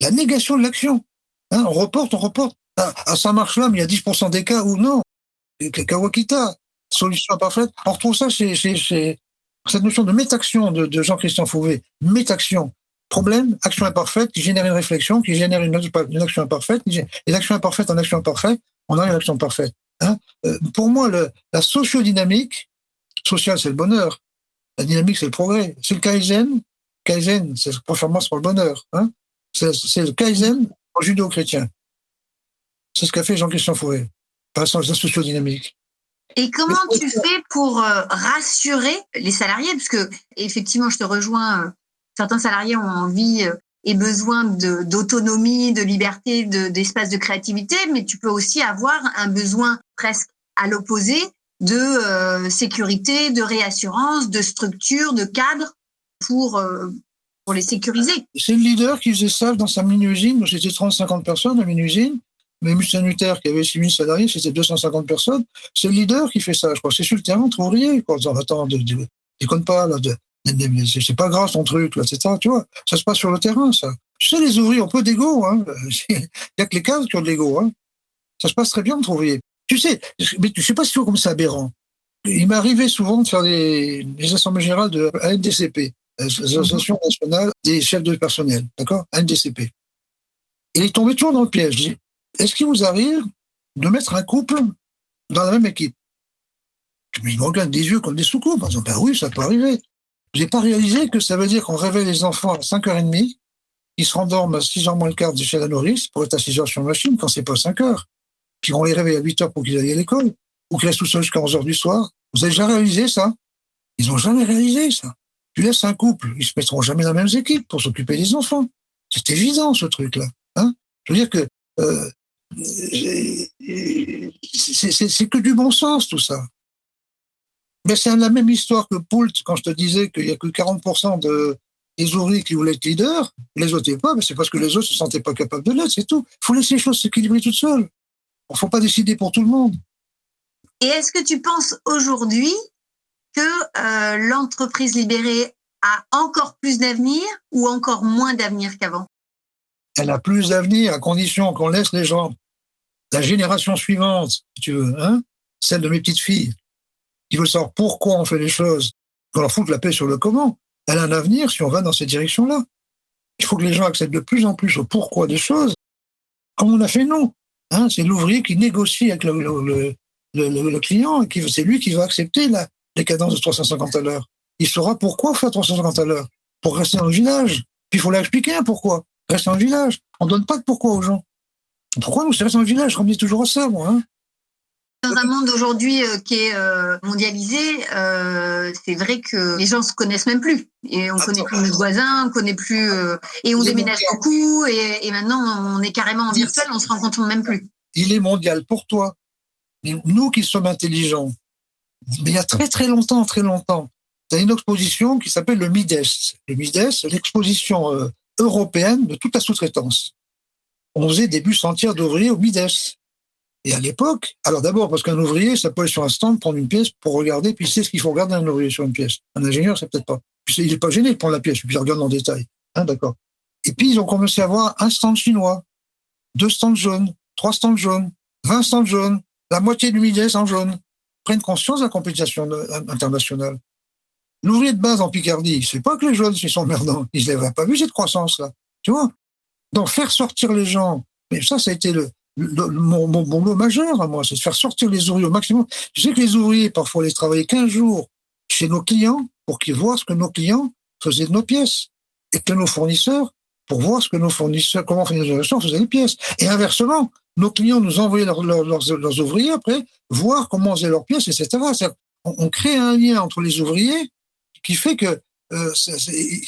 la négation de l'action. Hein, on reporte, on reporte. Ah, ça marche là, mais il y a 10% des cas où non. Kawakita, solution imparfaite. On retrouve ça chez, cette notion de métaction de, Jean-Christian Fauvé. Métaction. Problème, action imparfaite qui génère une réflexion, qui génère une, action imparfaite, et l'action imparfaite en action imparfaite, on a une action parfaite. Hein euh, pour moi, la sociodynamique, sociale, c'est le bonheur. La dynamique, c'est le progrès. C'est le Kaizen. Kaizen, c'est la performance pour le bonheur. Hein c'est le Kaizen en judo-chrétien. C'est ce qu'a fait Jean-Christian Fouret, par la sociodynamique. Et comment tu fais pour euh, rassurer les salariés? Parce que, effectivement, je te rejoins, euh, certains salariés ont envie euh, et besoin d'autonomie, de, liberté, d'espace de, créativité, mais tu peux aussi avoir un besoin presque à l'opposé de sécurité, de réassurance, de structure, de cadre pour, pour les sécuriser. C'est le leader qui faisait ça dans sa mini-usine. C'était 30-50 personnes, la mini-usine. Mais Sanitaire, qui avait 6000 salariés, c'était 250 personnes. C'est le leader qui fait ça, je crois. C'est sur le terrain, trop rien. Quoi. En de, déconne pas, là. De, c'est pas grave ton truc, etc. Tu vois, ça se passe sur le terrain, ça. Tu sais, les ouvriers ont peu d'ego. Hein. Il y a que les cadres qui ont de l'ego. Hein. Ça se passe très bien entre ouvriers. Tu sais, mais tu sais pas si tu vois comme c'est aberrant. Il m'est arrivé souvent de faire des, assemblées générales de ANDCP, l'Association nationale des chefs de personnel, d'accord? ANDCP. Il est tombé toujours dans le piège. Est-ce qu'il vous arrive de mettre un couple dans la même équipe? Mais ils me regardent des yeux comme des sous-coupes en disant, ben oui, ça peut arriver. J'ai pas réalisé que ça veut dire qu'on réveille les enfants à 5h30, ils se rendorment à 6h moins le quart chez la nourrice pour être à 6h sur la machine quand c'est pas 5h. Puis on les réveille à 8h pour qu'ils aillent à l'école, ou qu'ils restent tout seuls jusqu'à 11h du soir. Vous avez déjà réalisé ça? Ils ont jamais réalisé ça. Tu laisses un couple, ils se mettront jamais dans les mêmes équipes pour s'occuper des enfants. C'est évident ce truc-là. Hein Je veux dire que euh, c'est que du bon sens tout ça. Mais c'est la même histoire que Poult quand je te disais qu'il n'y a que 40% de, des ouvriers qui voulaient être leaders. Les autres pas, mais c'est parce que les autres se sentaient pas capables de l'être, c'est tout. Il faut laisser les choses s'équilibrer toutes seules. Il ne faut pas décider pour tout le monde. Et est-ce que tu penses aujourd'hui que euh, l'entreprise libérée a encore plus d'avenir ou encore moins d'avenir qu'avant? Elle a plus d'avenir à condition qu'on laisse les gens la génération suivante, si tu veux, hein, celle de mes petites filles, qui veut savoir pourquoi on fait les choses, qu'on leur fout la paix sur le comment, elle a un avenir si on va dans cette direction-là. Il faut que les gens acceptent de plus en plus au pourquoi des choses, comme on a fait nous. Hein, c'est l'ouvrier qui négocie avec le, client, et c'est lui qui va accepter la, les cadences de 350 à l'heure. Il saura pourquoi faire 350 à l'heure, pour rester dans le village. Puis il faut l'expliquer pourquoi. Rester dans le village. On donne pas de pourquoi aux gens. Pourquoi nous restons dans le village Je reviens toujours à ça. Hein dans un monde aujourd'hui euh, qui est euh, mondialisé, euh, c'est vrai que les gens se connaissent même plus. Et on connaît plus nos voisins, on connaît plus, et on déménage beaucoup, et, et, maintenant on est carrément en virtuel, on se rencontre même plus. Il est mondial pour toi. Mais nous qui sommes intelligents, mais il y a très très longtemps, très longtemps, tu as une exposition qui s'appelle le MIDES. Le MIDES, c'est l'exposition européenne de toute la sous-traitance on faisait des bus entiers d'ouvriers au Mides. Et à l'époque, alors d'abord parce qu'un ouvrier, ça peut aller sur un stand, prendre une pièce pour regarder, puis il sait ce qu'il faut regarder un ouvrier sur une pièce. Un ingénieur, c'est peut-être pas. Puis il n'est pas gêné de prendre la pièce, puis il regarde en détail. Hein, d'accord. Et puis, ils ont commencé à avoir un stand chinois, deux stands jaunes, trois stands jaunes, 20 stands jaunes, la moitié du milieu en jaune. Prennent conscience de la compétition internationale. L'ouvrier de base en Picardie, sait pas que les jeunes, ils sont merdants. Ils n'avaient pas vu cette croissance-là. Tu vois? Donc, faire sortir les gens, mais ça, ça a été le, mon, mon, majeur à moi, c'est de faire sortir les ouvriers au maximum. Tu sais que les ouvriers, parfois, les travailler 15 jours chez nos clients pour qu'ils voient ce que nos clients faisaient de nos pièces et que nos fournisseurs pour voir ce que nos fournisseurs, comment fournisseurs faisaient les pièces. Et inversement, nos clients nous envoyaient leurs, ouvriers après, voir comment faisaient leurs pièces, etc. On, on, crée un lien entre les ouvriers qui fait que euh,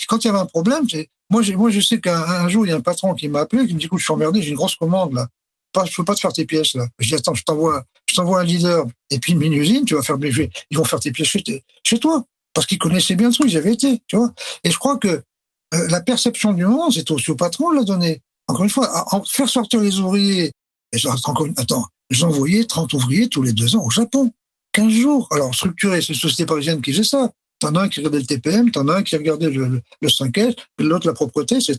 quand il y avait un problème, moi, moi je sais qu'un jour, il y a un patron qui m'a appelé, qui me dit, écoute, je suis emmerdé, j'ai une grosse commande là. Pas, je peux pas te faire tes pièces là. Je dis, attends, je t'envoie, je t'envoie un leader et puis une mini-usine, tu vas faire, ils vont faire tes pièces chez, toi. Parce qu'ils connaissaient bien le truc, ils avaient été, tu vois. Et je crois que euh, la perception du monde, c'est aussi au patron de la donner. Encore une fois, faire sortir les ouvriers, attends, j'envoyais 30 ouvriers tous les deux ans au Japon. 15 jours. Alors, structuré, c'est une société parisienne qui faisait ça. T'en as un qui regardait le TPM, t'en as un qui regardait le, le, le 5S, l'autre la propreté, etc.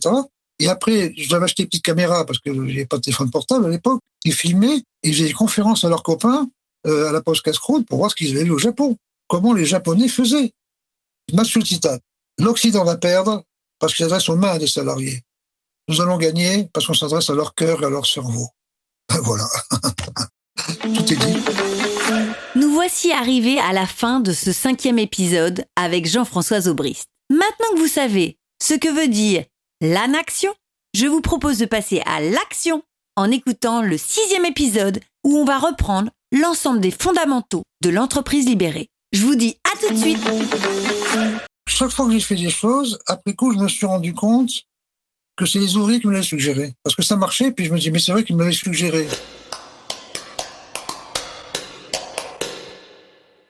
Et après, j'avais acheté une petite caméra parce que j'avais pas de téléphone portable à l'époque. Ils filmaient et faisaient des conférences à leurs copains euh, à la poste casse pour voir ce qu'ils avaient vu au Japon. Comment les Japonais faisaient. Matsushita, l'Occident va perdre parce qu'il s'adresse aux mains des salariés. Nous allons gagner parce qu'on s'adresse à leur cœur et à leur cerveau. voilà. Tout est dit. Nous voici arrivés à la fin de ce cinquième épisode avec Jean-François Aubrist. Maintenant que vous savez ce que veut dire l'anaction, je vous propose de passer à l'action en écoutant le sixième épisode où on va reprendre l'ensemble des fondamentaux de l'entreprise libérée. Je vous dis à tout de suite. Chaque fois que j'ai fait des choses, après coup, je me suis rendu compte que c'est les ouvriers qui me l'avaient suggéré. Parce que ça marchait, puis je me dis, mais c'est vrai qu'ils me l'avaient suggéré.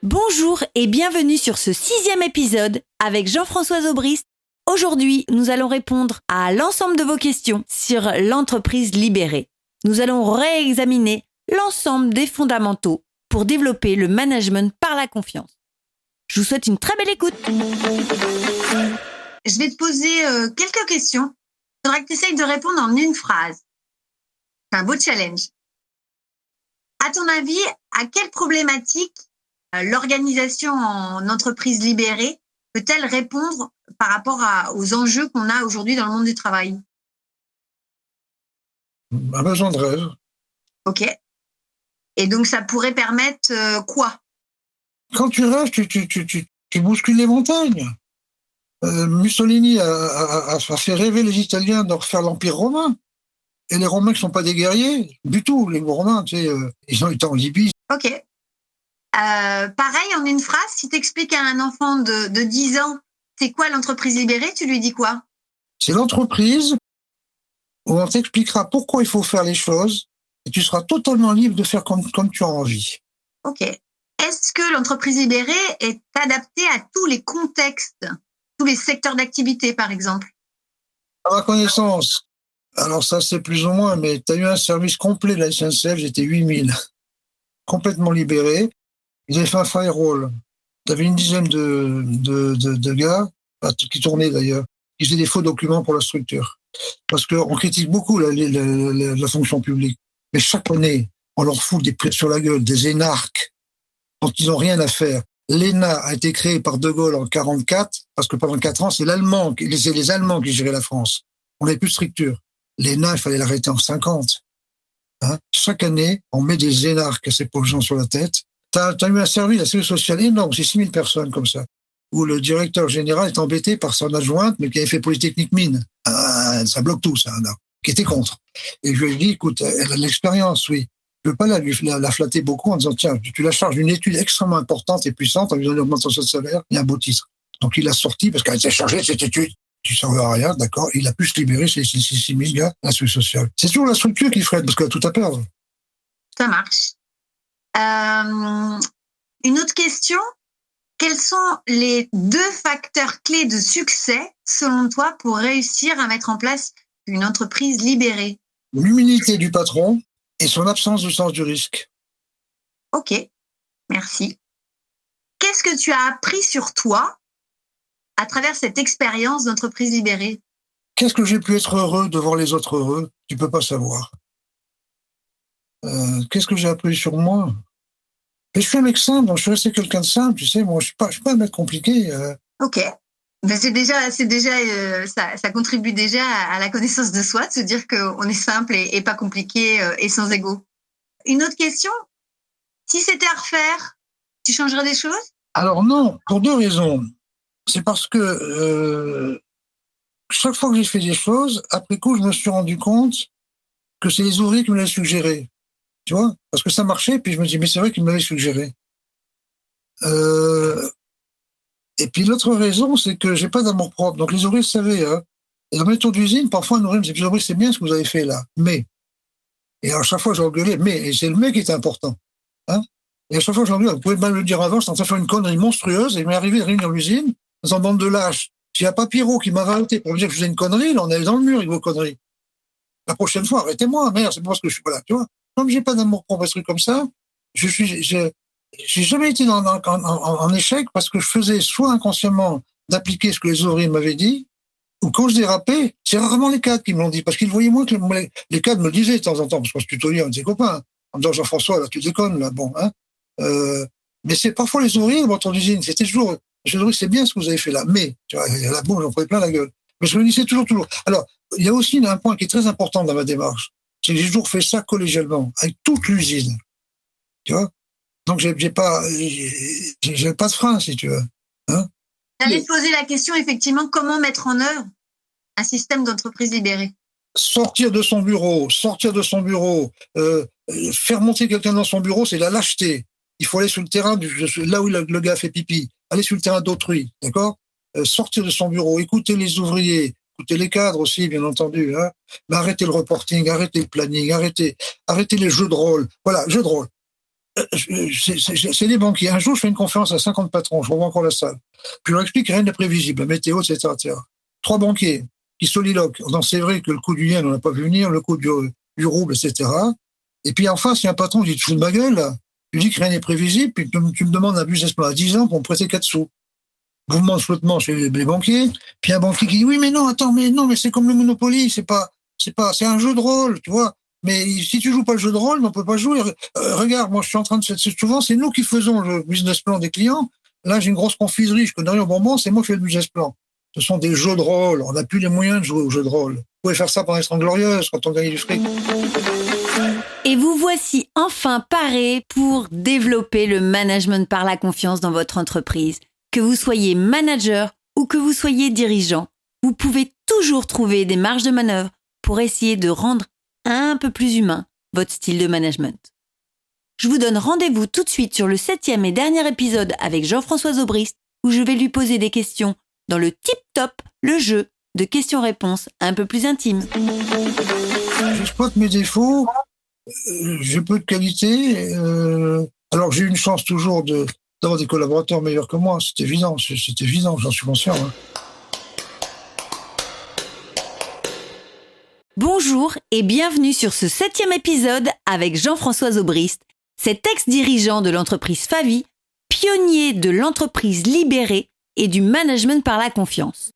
Bonjour et bienvenue sur ce sixième épisode avec Jean-François Aubrist. Aujourd'hui, nous allons répondre à l'ensemble de vos questions sur l'entreprise libérée. Nous allons réexaminer l'ensemble des fondamentaux pour développer le management par la confiance. Je vous souhaite une très belle écoute. Je vais te poser euh, quelques questions. Il faudra que tu essayes de répondre en une phrase. C'est un beau challenge. À ton avis, à quelle problématique euh, l'organisation en entreprise libérée peut-elle répondre par rapport à, aux enjeux qu'on a aujourd'hui dans le monde du travail? Un besoin de rêve. Ok. Et donc, ça pourrait permettre euh, quoi? Quand tu rêves, tu, tu, tu, tu, tu bouscules les montagnes. Euh, Mussolini a, a, a, fait rêver les Italiens de refaire l'Empire romain. Et les Romains qui sont pas des guerriers, du tout. Les Romains, tu sais, euh, ils ont été en Libye. Ok. Euh, pareil, en une phrase, si tu expliques à un enfant de, de 10 ans, c'est quoi l'entreprise libérée, tu lui dis quoi? C'est l'entreprise où on t'expliquera pourquoi il faut faire les choses et tu seras totalement libre de faire comme, comme tu as envie. Ok est-ce que l'entreprise libérée est adaptée à tous les contextes, tous les secteurs d'activité, par exemple? À ma connaissance, alors ça c'est plus ou moins, mais tu as eu un service complet de la SNCF, j'étais 8000, complètement libéré. Ils avaient fait un firewall. Tu avais une dizaine de, de, de, de gars, qui tournaient d'ailleurs, qui faisaient des faux documents pour la structure. Parce qu'on critique beaucoup la, la, la, la, fonction publique. Mais chaque année, on leur fout des prix sur la gueule, des énarques, dont ils n'ont rien à faire. L'ENA a été créé par De Gaulle en 44, parce que pendant quatre ans, c'est l'Allemand, c'est les Allemands qui géraient la France. On n'avait plus de structure. L'ENA, il fallait l'arrêter en 50. Hein Chaque année, on met des énarques à ces pauvres gens sur la tête. Tu as, eu un service, la sécurité sociale énorme, c'est 6000 personnes comme ça, où le directeur général est embêté par son adjointe, mais qui avait fait Polytechnique Mine. Ah, ça bloque tout, ça, qui était contre. Et je lui ai dit, écoute, elle a de l'expérience, oui ne veux pas la, la, la, flatter beaucoup en disant tiens, tu la charges d'une étude extrêmement importante et puissante en lui donnant une augmentation de salaire et un beau titre. Donc il a sorti parce qu'elle était chargée de cette étude. Tu ne servais à rien, d'accord Il a pu se libérer ces 6 000 gars, la sociale. sociale. C'est toujours la structure qui freine parce qu'elle a tout à perdre. Ça marche. Euh, une autre question. Quels sont les deux facteurs clés de succès, selon toi, pour réussir à mettre en place une entreprise libérée? L'humilité du patron, et son absence de sens du risque. Ok, merci. Qu'est-ce que tu as appris sur toi à travers cette expérience d'entreprise libérée? Qu'est-ce que j'ai pu être heureux de voir les autres heureux? Tu peux pas savoir. Euh, Qu'est-ce que j'ai appris sur moi? Mais je suis un mec simple, donc je suis resté quelqu'un de simple, tu sais. Moi, je je suis pas un mec compliqué. euh. Ok. Ben, c'est déjà, c'est déjà, euh, ça, ça contribue déjà à, à la connaissance de soi, de se dire qu'on est simple et, et pas compliqué euh, et sans ego. Une autre question? Si c'était à refaire, tu changerais des choses? Alors non, pour deux raisons. C'est parce que euh, chaque fois que j'ai fait des choses, après coup, je me suis rendu compte que c'est les ouvriers qui me l'avaient suggéré. Tu vois Parce que ça marchait, puis je me dis, mais c'est vrai qu'ils me l'avaient suggéré. Euh, et puis l'autre raison, c'est que j'ai pas d'amour propre. Donc les ouvriers savaient. Hein. Et dans mes tours d'usine, parfois, un ouvrier me dit, les c'est bien ce que vous avez fait là. Mais. Et à chaque fois, j'ai engueulé, mais. Et c'est le mais qui était important. Hein et à chaque fois, j'ai engueulé, vous pouvez mal le dire avant, train de faire une connerie monstrueuse, et il m'est arrivé de réunir l'usine, dans un bande de lâches. S'il n'y a pas Pierrot qui m'a rajouté pour me dire que je faisais une connerie, là, on est dans le mur avec vos conneries. La prochaine fois, arrêtez-moi, merde, c'est pas parce que je suis pas là, tu vois. Comme j'ai pas d'amour propre, un truc comme ça, je suis, j'ai jamais été dans, en, en- en échec parce que je faisais soit inconsciemment d'appliquer ce que les ouvriers m'avaient dit, ou quand je dérapais, c'est rarement les cadres qui me l'ont dit, parce qu'ils voyaient moins que les, les cadres me le disaient de temps en temps, parce qu'on se tutoyait, on était copains, en me disant Jean-François, là, tu déconnes, là, bon, hein. Euh, mais c'est parfois les ouvriers, dans ton usine, c'était toujours, je dis, c'est bien ce que vous avez fait là, mais, tu vois, là, bon, j'en prenais plein la gueule. Mais je me disais toujours, toujours. Alors, il y a aussi un point qui est très important dans ma démarche, j'ai toujours fait ça collégialement, avec toute l'usine. Tu vois? Donc, j'ai pas, j'ai pas de frein, si tu veux. J'allais Oui. te poser la question, effectivement, comment mettre en œuvre un système d'entreprise libérée? Sortir de son bureau, sortir de son bureau, euh, faire monter quelqu'un dans son bureau, c'est la lâcheté. Il faut aller sur le terrain, du, là où le, le gars fait pipi, aller sur le terrain d'autrui, d'accord? Euh, Sortir de son bureau, écouter les ouvriers, écouter les cadres aussi, bien entendu. Hein Mais arrêter le reporting, arrêter le planning, arrêter, arrêter les jeux de rôle. Voilà, jeux de rôle. Euh, c'est- C'est c'est des banquiers. Un jour, je fais une conférence à 50 patrons, je revois encore la salle. Puis je leur explique que rien n'est prévisible, la météo, etc.. Trois banquiers, qui soliloque. Non, c'est vrai que le coup du yen, on n'a pas vu venir, le coup du, rouble, etc. Et puis en face, un patron dit, tu fous de ma gueule. Tu dis que rien n'est prévisible, puis tu, me- demandes un business plan à 10 ans pour me prêter 4 sous. Mouvement de flottement chez les, banquiers. Puis un banquier qui dit, oui, mais non, attends, mais non, mais c'est comme le Monopoly, c'est pas, c'est pas, c'est un jeu de rôle, tu vois. Mais si tu joues pas le jeu de rôle, on peut pas jouer. Euh, regarde, moi, je suis en train de, c'est- souvent, c'est nous qui faisons le business plan des clients. Là, j'ai une grosse confiserie, je connais rien au bonbon, c'est moi qui fais le business plan. Ce sont des jeux de rôle. On n'a plus les moyens de jouer aux jeux de rôle. Vous pouvez faire ça pendant les 30 glorieuses, quand on gagne du fric. Et vous voici enfin paré pour développer le management par la confiance dans votre entreprise. Que vous soyez manager ou que vous soyez dirigeant, vous pouvez toujours trouver des marges de manœuvre pour essayer de rendre un peu plus humain votre style de management. Je vous donne rendez-vous tout de suite sur le septième et dernier épisode avec Jean-François Aubrist où je vais lui poser des questions dans le tip-top, le jeu de questions-réponses un peu plus intime. J'exploite mes défauts. euh, J'ai peu de qualité. euh, alors, j'ai une chance toujours de d'avoir des collaborateurs meilleurs que moi. C'est évident. C'est évident, j'en suis conscient. hein. Bonjour et bienvenue sur ce septième épisode avec Jean-François Aubrist, cet ex-dirigeant de l'entreprise Favi, pionnier de l'entreprise libérée et du management par la confiance.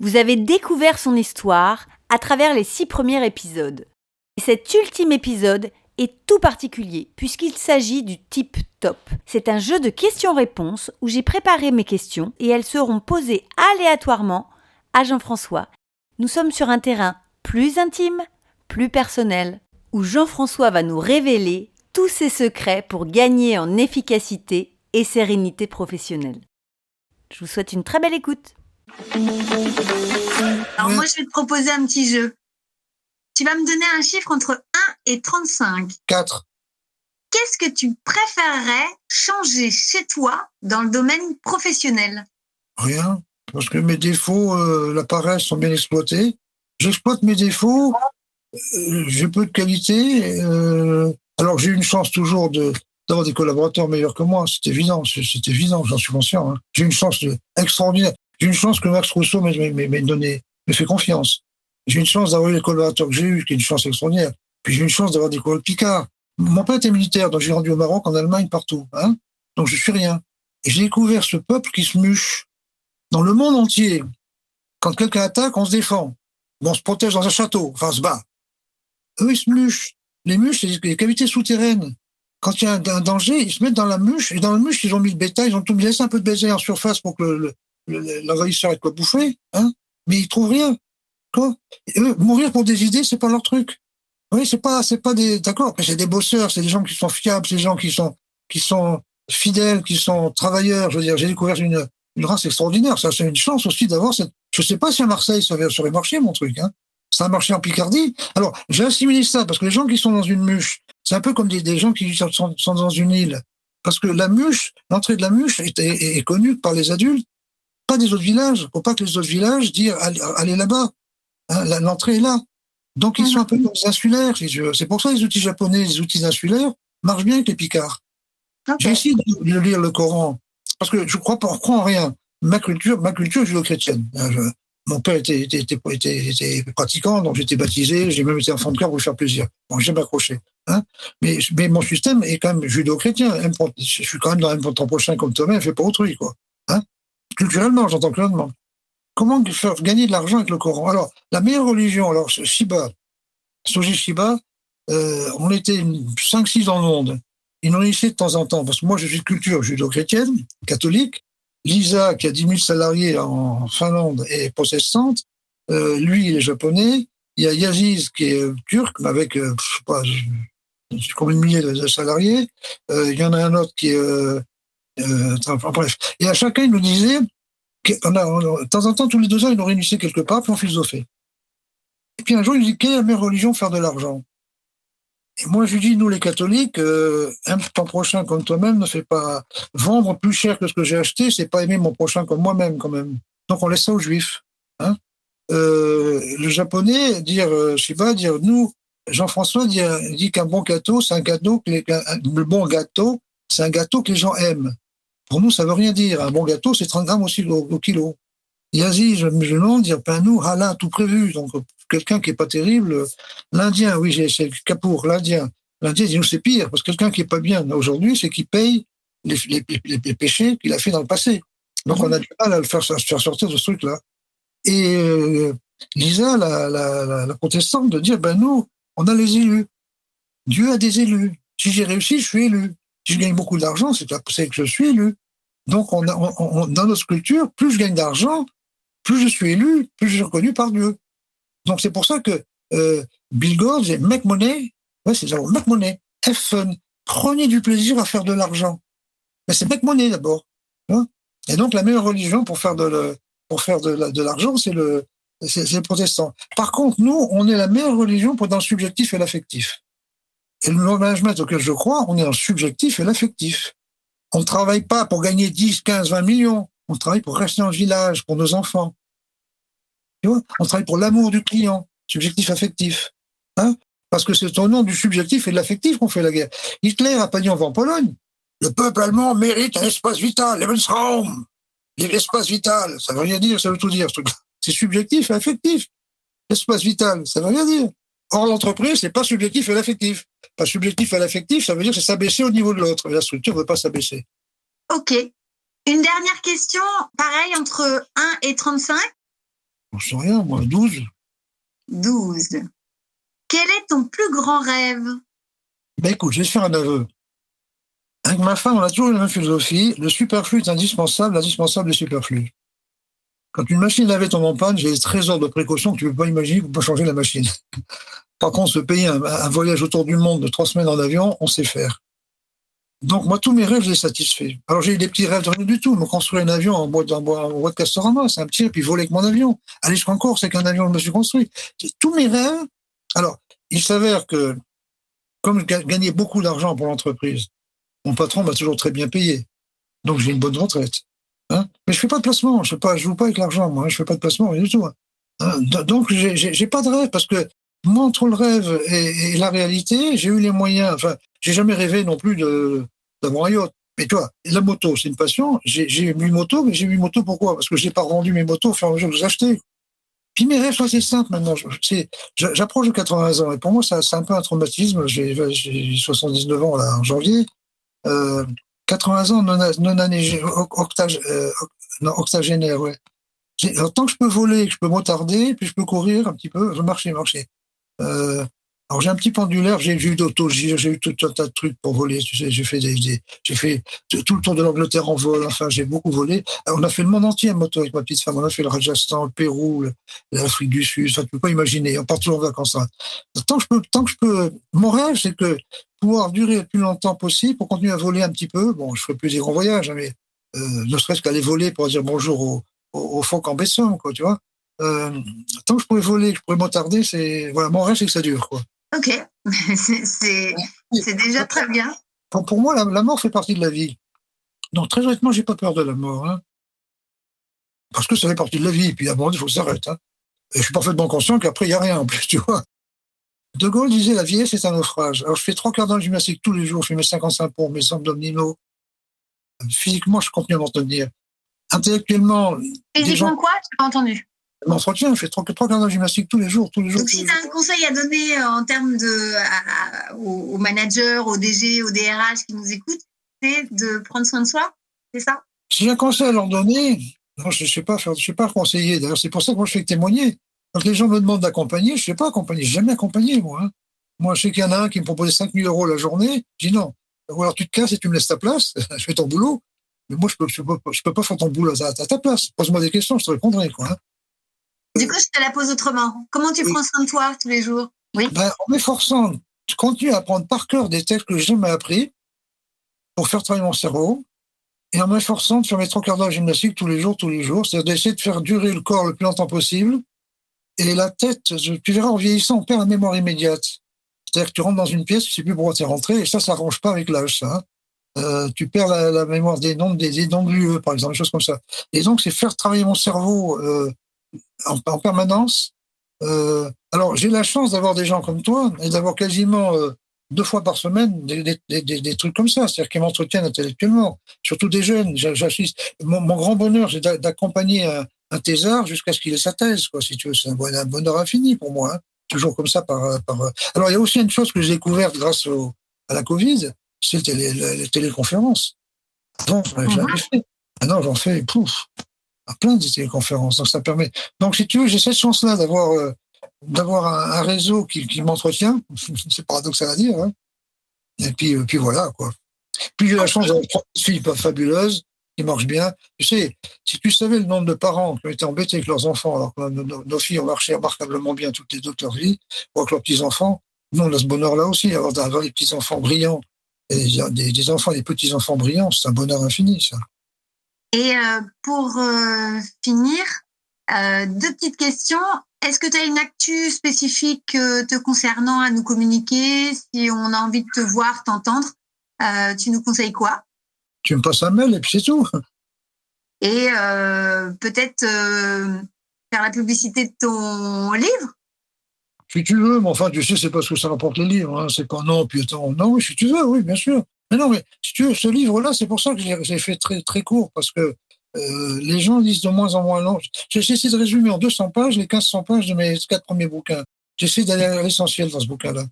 Vous avez découvert son histoire à travers les six premiers épisodes. Et cet ultime épisode est tout particulier puisqu'il s'agit du type top. C'est un jeu de questions-réponses où j'ai préparé mes questions et elles seront posées aléatoirement à Jean-François. Nous sommes sur un terrain plus intime, plus personnel, où Jean-François va nous révéler tous ses secrets pour gagner en efficacité et sérénité professionnelle. Je vous souhaite une très belle écoute. Alors moi, je vais te proposer un petit jeu. Tu vas me donner un chiffre entre 1 et 35. 4. Qu'est-ce que tu préférerais changer chez toi dans le domaine professionnel? Rien. Parce que mes défauts, euh, la paresse, sont bien exploités. J'exploite mes défauts. euh, j'ai peu de qualité. euh, alors, j'ai une chance toujours de d'avoir des collaborateurs meilleurs que moi. C'est évident. C'est évident. J'en suis conscient. hein. J'ai une chance extraordinaire. J'ai une chance que Max Rousseau m'ait donné, me fait confiance. J'ai une chance d'avoir eu les collaborateurs que j'ai eus, qui est une chance extraordinaire. Puis j'ai une chance d'avoir des collègues Picard. Mon père était militaire, donc j'ai rendu au Maroc, en Allemagne, partout. Hein donc je suis rien. Et j'ai découvert ce peuple qui se muche dans le monde entier. Quand quelqu'un attaque, on se défend. Bon, on se protège dans un château, enfin, on se bat. Eux, ils se muchent. Les muches, c'est des cavités souterraines. Quand il y a un, danger, ils se mettent dans la muche, et dans la muche, ils ont mis le bétail, ils ont tout mis, laissé un peu de baiser en surface pour que le, l'envahisseur ait quoi bouffer, hein, mais ils trouvent rien. Mourir pour des idées, c'est pas leur truc. Oui, c'est pas, c'est pas des, d'accord, c'est des bosseurs, c'est des gens qui sont fiables, c'est des gens qui sont, qui sont fidèles, qui sont travailleurs. Je veux dire, j'ai découvert une, une race extraordinaire. Ça, c'est une chance aussi d'avoir cette, je sais pas si à Marseille ça aurait marché, mon truc, hein. Ça a marché en Picardie. Alors, j'ai assimilé ça parce que les gens qui sont dans une muche, c'est un peu comme des, gens qui sont, dans une île. Parce que la muche, l'entrée de la est, est, connue par les adultes, pas des autres villages. Faut pas que les autres villages disent allez, là-bas. Hein, l'entrée est là. Donc ils sont un peu comme insulaires, si. C'est pour ça que les outils japonais, les outils insulaires, marchent bien avec les Picards. Okay. J'ai essayé de, lire le Coran parce que je crois pas, je crois en rien. Ma culture, ma culture. Hein, mon père était, était, était, était, pratiquant, donc j'étais baptisé, j'ai même été enfant de cœur pour lui faire plaisir. Bon, j'ai accroché. Hein mais, mais mon système est quand même judéo-chrétien. Je suis quand même dans un temps prochain comme toi-même, fait pas autrui, quoi. Hein culturellement, j'entends clairement. Comment faire gagner de l'argent avec le Coran? Alors, la meilleure religion, alors Shiba, Soji Shiba, euh, on était 5-6 dans le monde. Ils nous réunissaient de temps en temps, parce que moi, je suis de culture judo-chrétienne, catholique. Lisa, qui a 10 000 salariés en Finlande, est protestante. Euh, lui, il est japonais. Il y a Yaziz, qui est turc, mais avec, euh, je sais pas, combien de milliers de salariés. Euh, il y en a un autre qui est... Euh, enfin, bref. Et à chacun, il nous disait, on a, on a, de temps en temps, tous les deux ans, il nous réunissait quelque part, puis on philosophait. Et puis un jour, il dit, quelle est la meilleure religion faire de l'argent? Et moi, je dis, nous les catholiques, euh, un temps prochain comme toi-même ne fait pas vendre plus cher que ce que j'ai acheté, c'est pas aimer mon prochain comme moi-même quand même. Donc on laisse ça aux juifs. Hein euh, le japonais, dire, euh, pas, dire, nous, Jean-François dit, dit qu'un bon gâteau, c'est un gâteau que les, le bon gâteau, c'est un gâteau que les gens aiment. Pour nous, ça veut rien dire. Un bon gâteau, c'est 30 grammes aussi au, au kilo. Yazi, je me dire, ben nous, halal, tout prévu. Donc, quelqu'un qui est pas terrible, l'Indien, oui, c'est le Capour, l'Indien. L'Indien dit, nous, c'est pire, parce que quelqu'un qui est pas bien aujourd'hui, c'est qu'il paye les, péchés qu'il a fait dans le passé. Donc, on a du mal à le faire, sortir de ce truc-là. Et euh, Lisa, la, la, la, la, protestante, de dire, ben nous, on a les élus. Dieu a des élus. Si j'ai réussi, je suis élu. Si je gagne beaucoup d'argent, c'est que je suis élu. Donc, on a, on, on, dans notre culture, plus je gagne d'argent, plus je suis élu, plus je suis reconnu par Dieu. Donc c'est pour ça que euh, Bill Gore disait make money, ouais, c'est ça, make money, have fun, prenez du plaisir à faire de l'argent. Mais c'est make money d'abord. Hein et donc la meilleure religion pour faire de le, pour faire de, l'argent, c'est le c'est le protestant. Par contre, nous, on est la meilleure religion pour dans le subjectif et l'affectif. Et le management auquel je crois, on est dans le subjectif et l'affectif. On ne travaille pas pour gagner 10, 15, 20 millions. On travaille pour rester en village, pour nos enfants. Tu vois on travaille pour l'amour du client, subjectif affectif. Hein Parce que c'est au nom du subjectif et de l'affectif qu'on fait la guerre. Hitler a pas dit on va en Pologne. Le peuple allemand mérite un espace vital, Lebensraum. L'espace vital, ça veut rien dire, ça veut tout dire. C'est subjectif et affectif. L'espace vital, ça veut rien dire. Or, l'entreprise, c'est pas subjectif et l'affectif. Pas subjectif et l'affectif, ça veut dire que c'est s'abaisser au niveau de l'autre. La structure ne veut pas s'abaisser. OK. Une dernière question, pareil, entre 1 et 35 Je sais rien, moi, 12. 12. Quel est ton plus grand rêve? Ben écoute, je vais te faire un aveu. Avec ma femme, on a toujours la même philosophie. Le superflu est indispensable, l'indispensable est superflu. Quand une machine lavait tombe en panne, j'ai des trésors de précaution que tu ne peux pas imaginer pour pas changer la machine. Par contre, se payer un, voyage autour du monde de trois semaines en avion, on sait faire. Donc, moi, tous mes rêves, je les satisfais. Alors, j'ai eu des petits rêves de rien du tout. Me construire un avion en bois, en bois, en bois de Castorama, c'est un petit, et puis voler avec mon avion. Aller jusqu'en Corse, c'est qu'un avion, je me suis construit. Tous mes rêves. Alors, il s'avère que, comme je gagnais beaucoup d'argent pour l'entreprise, mon patron m'a toujours très bien payé. Donc, j'ai une bonne retraite. Hein Mais je fais pas de placement. Je ne joue pas avec l'argent, moi. Je fais pas de placement, rien du tout. Hein Donc, j'ai pas de rêve parce que moi, entre le rêve et, la réalité, j'ai eu les moyens. Enfin, j'ai jamais rêvé non plus de, d'avoir un yacht. Mais toi, la moto, c'est une passion. J'ai une moto, mais j'ai une moto pourquoi? Parce que je n'ai pas revendu mes motos au fur et à mesure je les achetais. Puis mes rêves assez simples maintenant. J'approche de 80 ans et pour moi, c'est un peu un traumatisme. J'ai 79 ans là, en janvier. Euh, 80 ans non, non octage, euh, octagénaire, ouais. tant que je peux voler, je peux m'attarder, puis je peux courir un petit peu, je marcher, marcher. Euh, alors j'ai un petit pendulaire, j'ai eu d'autogire, j'ai eu tout un tas de trucs pour voler. Tu sais, j'ai fait j'ai fait tout le tour de l'Angleterre en vol. Enfin, j'ai beaucoup volé. on a fait le monde entier en moto avec ma petite femme. On a fait le Rajasthan, le Pérou, l'Afrique du Sud. Enfin, tu peux pas imaginer. On part toujours en vacances. Hein. Tant que je peux, tant que je peux. Mon rêve, c'est que pouvoir durer le plus longtemps possible pour continuer à voler un petit peu. Bon, je ferai plus des grands voyages, hein, mais euh, ne serait-ce qu'aller voler pour dire bonjour au, au, au phoque en baissant, quoi. Tu vois. Euh, tant que je pourrais voler, que je pourrais m'attarder, c'est voilà. Mon rêve, c'est que ça dure, quoi. Ok, c'est déjà très bien. Pour, moi, la, mort fait partie de la vie. Donc, très honnêtement, j'ai pas peur de la mort. Hein. Parce que ça fait partie de la vie. Et puis, à il faut que ça s'arrête. Hein. Et je suis parfaitement conscient qu'après, il n'y a rien en plus, tu vois. De Gaulle disait la vieillesse c'est un naufrage. Alors, je fais trois quarts d'heure de gymnastique tous les jours. Je fais mes 55 pompes, mes abdominaux. Physiquement, je continue à m'entretenir. Intellectuellement. Physiquement quoi? Tu pas entendu m'entretiens, je fais trois, quarts d'heure de gymnastique tous les jours, tous les jours. Donc, si tu as un conseil à donner euh, en termes de, aux, managers, aux DG, aux DRH qui nous écoutent, c'est de prendre soin de soi, c'est ça? Si j'ai un conseil à leur donner, non, je ne sais pas je sais pas conseiller. D'ailleurs, c'est pour ça que moi je fais témoigner. Quand les gens me demandent d'accompagner, je ne sais pas accompagner, n'ai jamais accompagné moi. Hein. Moi, je sais qu'il y en a un qui me proposait 5 000 euros la journée. Je dis non. Ou alors tu te casses et tu me laisses ta place, je fais ton boulot. Mais moi, je peux, je peux, je peux pas faire ton boulot à, ta place. Pose-moi des questions, je te répondrai. Quoi, hein. Du coup, je te la pose autrement. Comment tu prends soin de toi tous les jours? Oui. Ben, en m'efforçant, je continue à apprendre par cœur des textes que j'ai jamais appris pour faire travailler mon cerveau et en m'efforçant de faire mes trois quarts d'heure de gymnastique tous les jours, tous les jours. C'est-à-dire d'essayer de faire durer le corps le plus longtemps possible. Et la tête, tu verras, en vieillissant, on perd la mémoire immédiate. C'est-à-dire que tu rentres dans une pièce, tu sais plus pourquoi tu es rentré, et ça, ça ne pas avec l'âge. Hein. Euh, tu perds la, mémoire des noms, des, des noms de par exemple, des choses comme ça. Et donc, c'est faire travailler mon cerveau euh, en, permanence. Euh, alors, j'ai la chance d'avoir des gens comme toi et d'avoir quasiment deux fois par semaine des, trucs comme ça, c'est-à-dire qui m'entretiennent intellectuellement, surtout des jeunes. J'assiste. Mon, mon, grand bonheur, c'est d'accompagner un, un thésard jusqu'à ce qu'il ait sa thèse, quoi, si tu veux. C'est un, bonheur infini pour moi. Hein. Toujours comme ça. Par, par... Alors, il y a aussi une chose que j'ai découverte grâce au, à la Covid, c'est les, les, téléconférences. Avant, j'en avais jamais fait. Maintenant, j'en fais, pouf, à plein de téléconférences. Donc ça permet. Donc si tu veux, j'ai cette chance-là d'avoir euh, d'avoir un, réseau qui, qui m'entretient. C'est paradoxal à dire. Hein. Et puis euh, puis voilà quoi. Puis j'ai la chance d'avoir une fille fabuleuse qui marche bien. Tu sais, si tu savais le nombre de parents qui ont été embêtés avec leurs enfants, alors que nos, filles ont marché remarquablement bien toutes les deux de leur vie, ou avec leurs petits-enfants, nous, on a ce bonheur-là aussi, d'avoir des petits-enfants brillants, et des, des enfants, des petits-enfants brillants, c'est un bonheur infini, ça. Et euh, pour euh, finir, euh, deux petites questions. Est-ce que tu as une actu spécifique te concernant à nous communiquer Si on a envie de te voir, t'entendre, tu nous conseilles quoi? Tu me passes un mail et puis c'est tout. Et peut-être faire la publicité de ton livre? Si tu veux, mais enfin, tu sais, c'est pas ce que ça rapporte les livres. Hein. C'est pas non, puis attends, non, si tu veux, oui, bien sûr. Mais non, mais si tu veux, ce livre-là, c'est pour ça que j'ai fait très, très court, parce que euh, les gens lisent de moins en moins long. J'essaie de résumer en 200 pages les 1500 pages de mes quatre premiers bouquins. J'essaie d'aller à l'essentiel dans ce bouquin-là.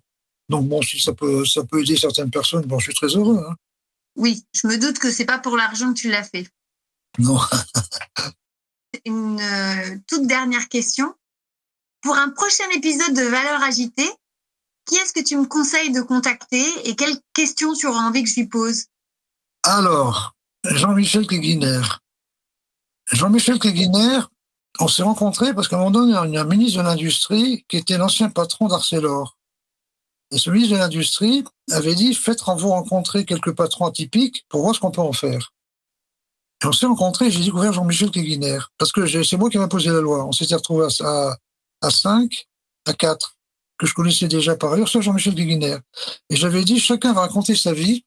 Donc bon, si ça peut, ça peut aider certaines personnes, bon, je suis très heureux. Hein. Oui, je me doute que c'est pas pour l'argent que tu l'as fait. Non. Une euh, toute dernière question. Pour un prochain épisode de Valeurs agitées, qui est-ce que tu me conseilles de contacter et quelles questions tu auras envie que je lui pose? Alors, Jean-Michel Keguiner. Jean-Michel Keguiner, on s'est rencontrés parce qu'à un moment donné, il y a un ministre de l'Industrie qui était l'ancien patron d'Arcelor. Et ce ministre de l'Industrie avait dit, faites vous rencontrer quelques patrons atypiques pour voir ce qu'on peut en faire. Et on s'est rencontrés, j'ai découvert Jean-Michel Keguiner. Parce que c'est moi qui m'a posé la loi. On s'était retrouvés à, à 5, à 4 que je connaissais déjà par ailleurs, c'est Jean-Michel Guiguiner. Et j'avais dit, chacun va raconter sa vie,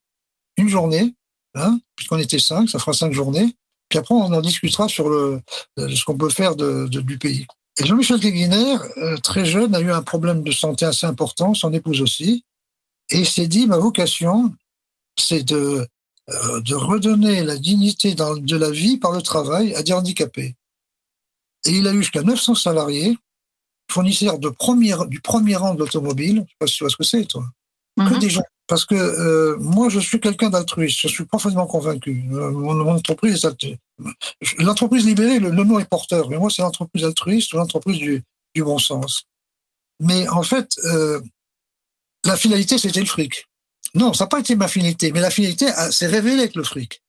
une journée, hein, puisqu'on était cinq, ça fera cinq journées, puis après on en discutera sur le, ce qu'on peut faire du pays. Et Jean-Michel Guiguiner, euh, très jeune, a eu un problème de santé assez important, son épouse aussi, et il s'est dit, ma vocation, c'est de, euh, de redonner la dignité de la vie par le travail à des handicapés. Et il a eu jusqu'à 900 salariés, fournisseur de premier, du premier rang de l'automobile. Je sais pas si tu vois ce que c'est, toi. Que Mhm. des gens. Parce que euh, moi, je suis quelqu'un d'altruiste. Je suis profondément convaincu. Euh, Mon, mon entreprise, est l'entreprise libérée, le, le nom est porteur. Mais moi, c'est l'entreprise altruiste ou l'entreprise du, du bon sens. Mais en fait, euh, la finalité, c'était le fric. Non, ça n'a pas été ma finalité. Mais la finalité a- s'est révélée avec le fric.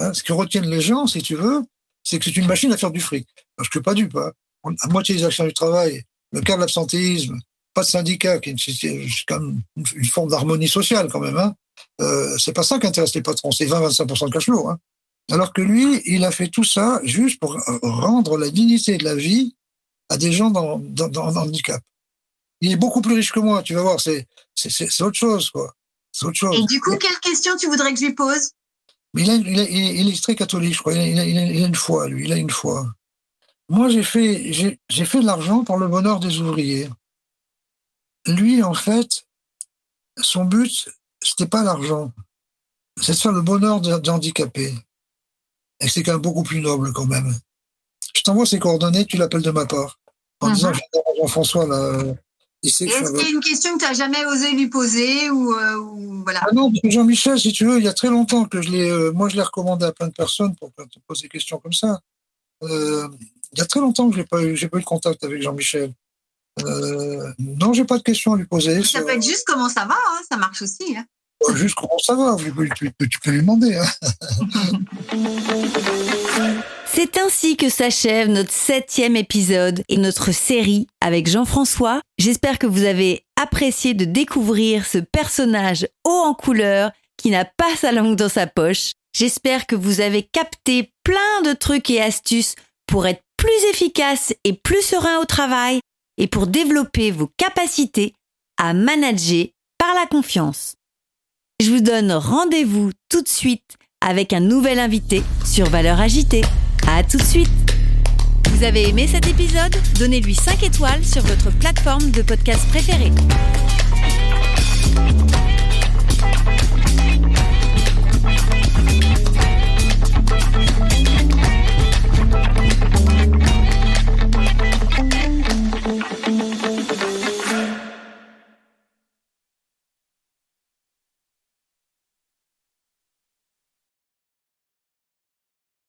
Hein, ce que retiennent les gens, si tu veux, c'est que c'est une machine à faire du fric. Parce que pas du pas. À moitié des actions du travail, le cas de l'absentéisme, pas de syndicat, qui est, même une, forme d'harmonie sociale quand même. Hein. Euh, c'est pas ça qui intéresse les patrons, c'est 20-25% de cash flow. Hein. Alors que lui, il a fait tout ça juste pour rendre la dignité de la vie à des gens dans, dans, dans, dans le handicap. Il est beaucoup plus riche que moi, tu vas voir, c'est, c'est, c'est, c'est autre chose, quoi. C'est autre chose. Et du coup, quelle question tu voudrais que je lui pose? Il, a, il, a, il, est très catholique, je crois. Il a, il, une foi, lui. Il a une foi. Moi, j'ai fait, j'ai, j'ai fait de l'argent pour le bonheur des ouvriers. Lui, en fait, son but, c'était pas l'argent. C'est de faire le bonheur des de handicapés. Et c'est quand même beaucoup plus noble, quand même. Je t'envoie ses coordonnées, tu l'appelles de ma part. En Mhm. disant, Jean-François, là, il sait que je Est-ce qu'il y a une question que tu n'as jamais osé lui poser ou, euh, ou voilà? Ah non, parce que Jean-Michel, si tu veux, il y a très longtemps que je l'ai, euh, moi je l'ai recommandé à plein de personnes pour te poser des questions comme ça. Euh, il y a très longtemps que j'ai pas eu, j'ai pas eu de contact avec Jean-Michel. Euh, non, j'ai pas de questions à lui poser. Ça peut être juste comment ça va, hein, ça marche aussi. Hein. Juste comment ça va, tu tu peux lui demander. Hein. C'est ainsi que s'achève notre septième épisode et notre série avec Jean-François. J'espère que vous avez apprécié de découvrir ce personnage haut en couleur qui n'a pas sa langue dans sa poche. J'espère que vous avez capté plein de trucs et astuces pour être plus efficace et plus serein au travail et pour développer vos capacités à manager par la confiance. Je vous donne rendez-vous tout de suite avec un nouvel invité sur Valeurs Agitées. À tout de suite Vous avez aimé cet épisode? Donnez-lui 5 étoiles sur votre plateforme de podcast préférée.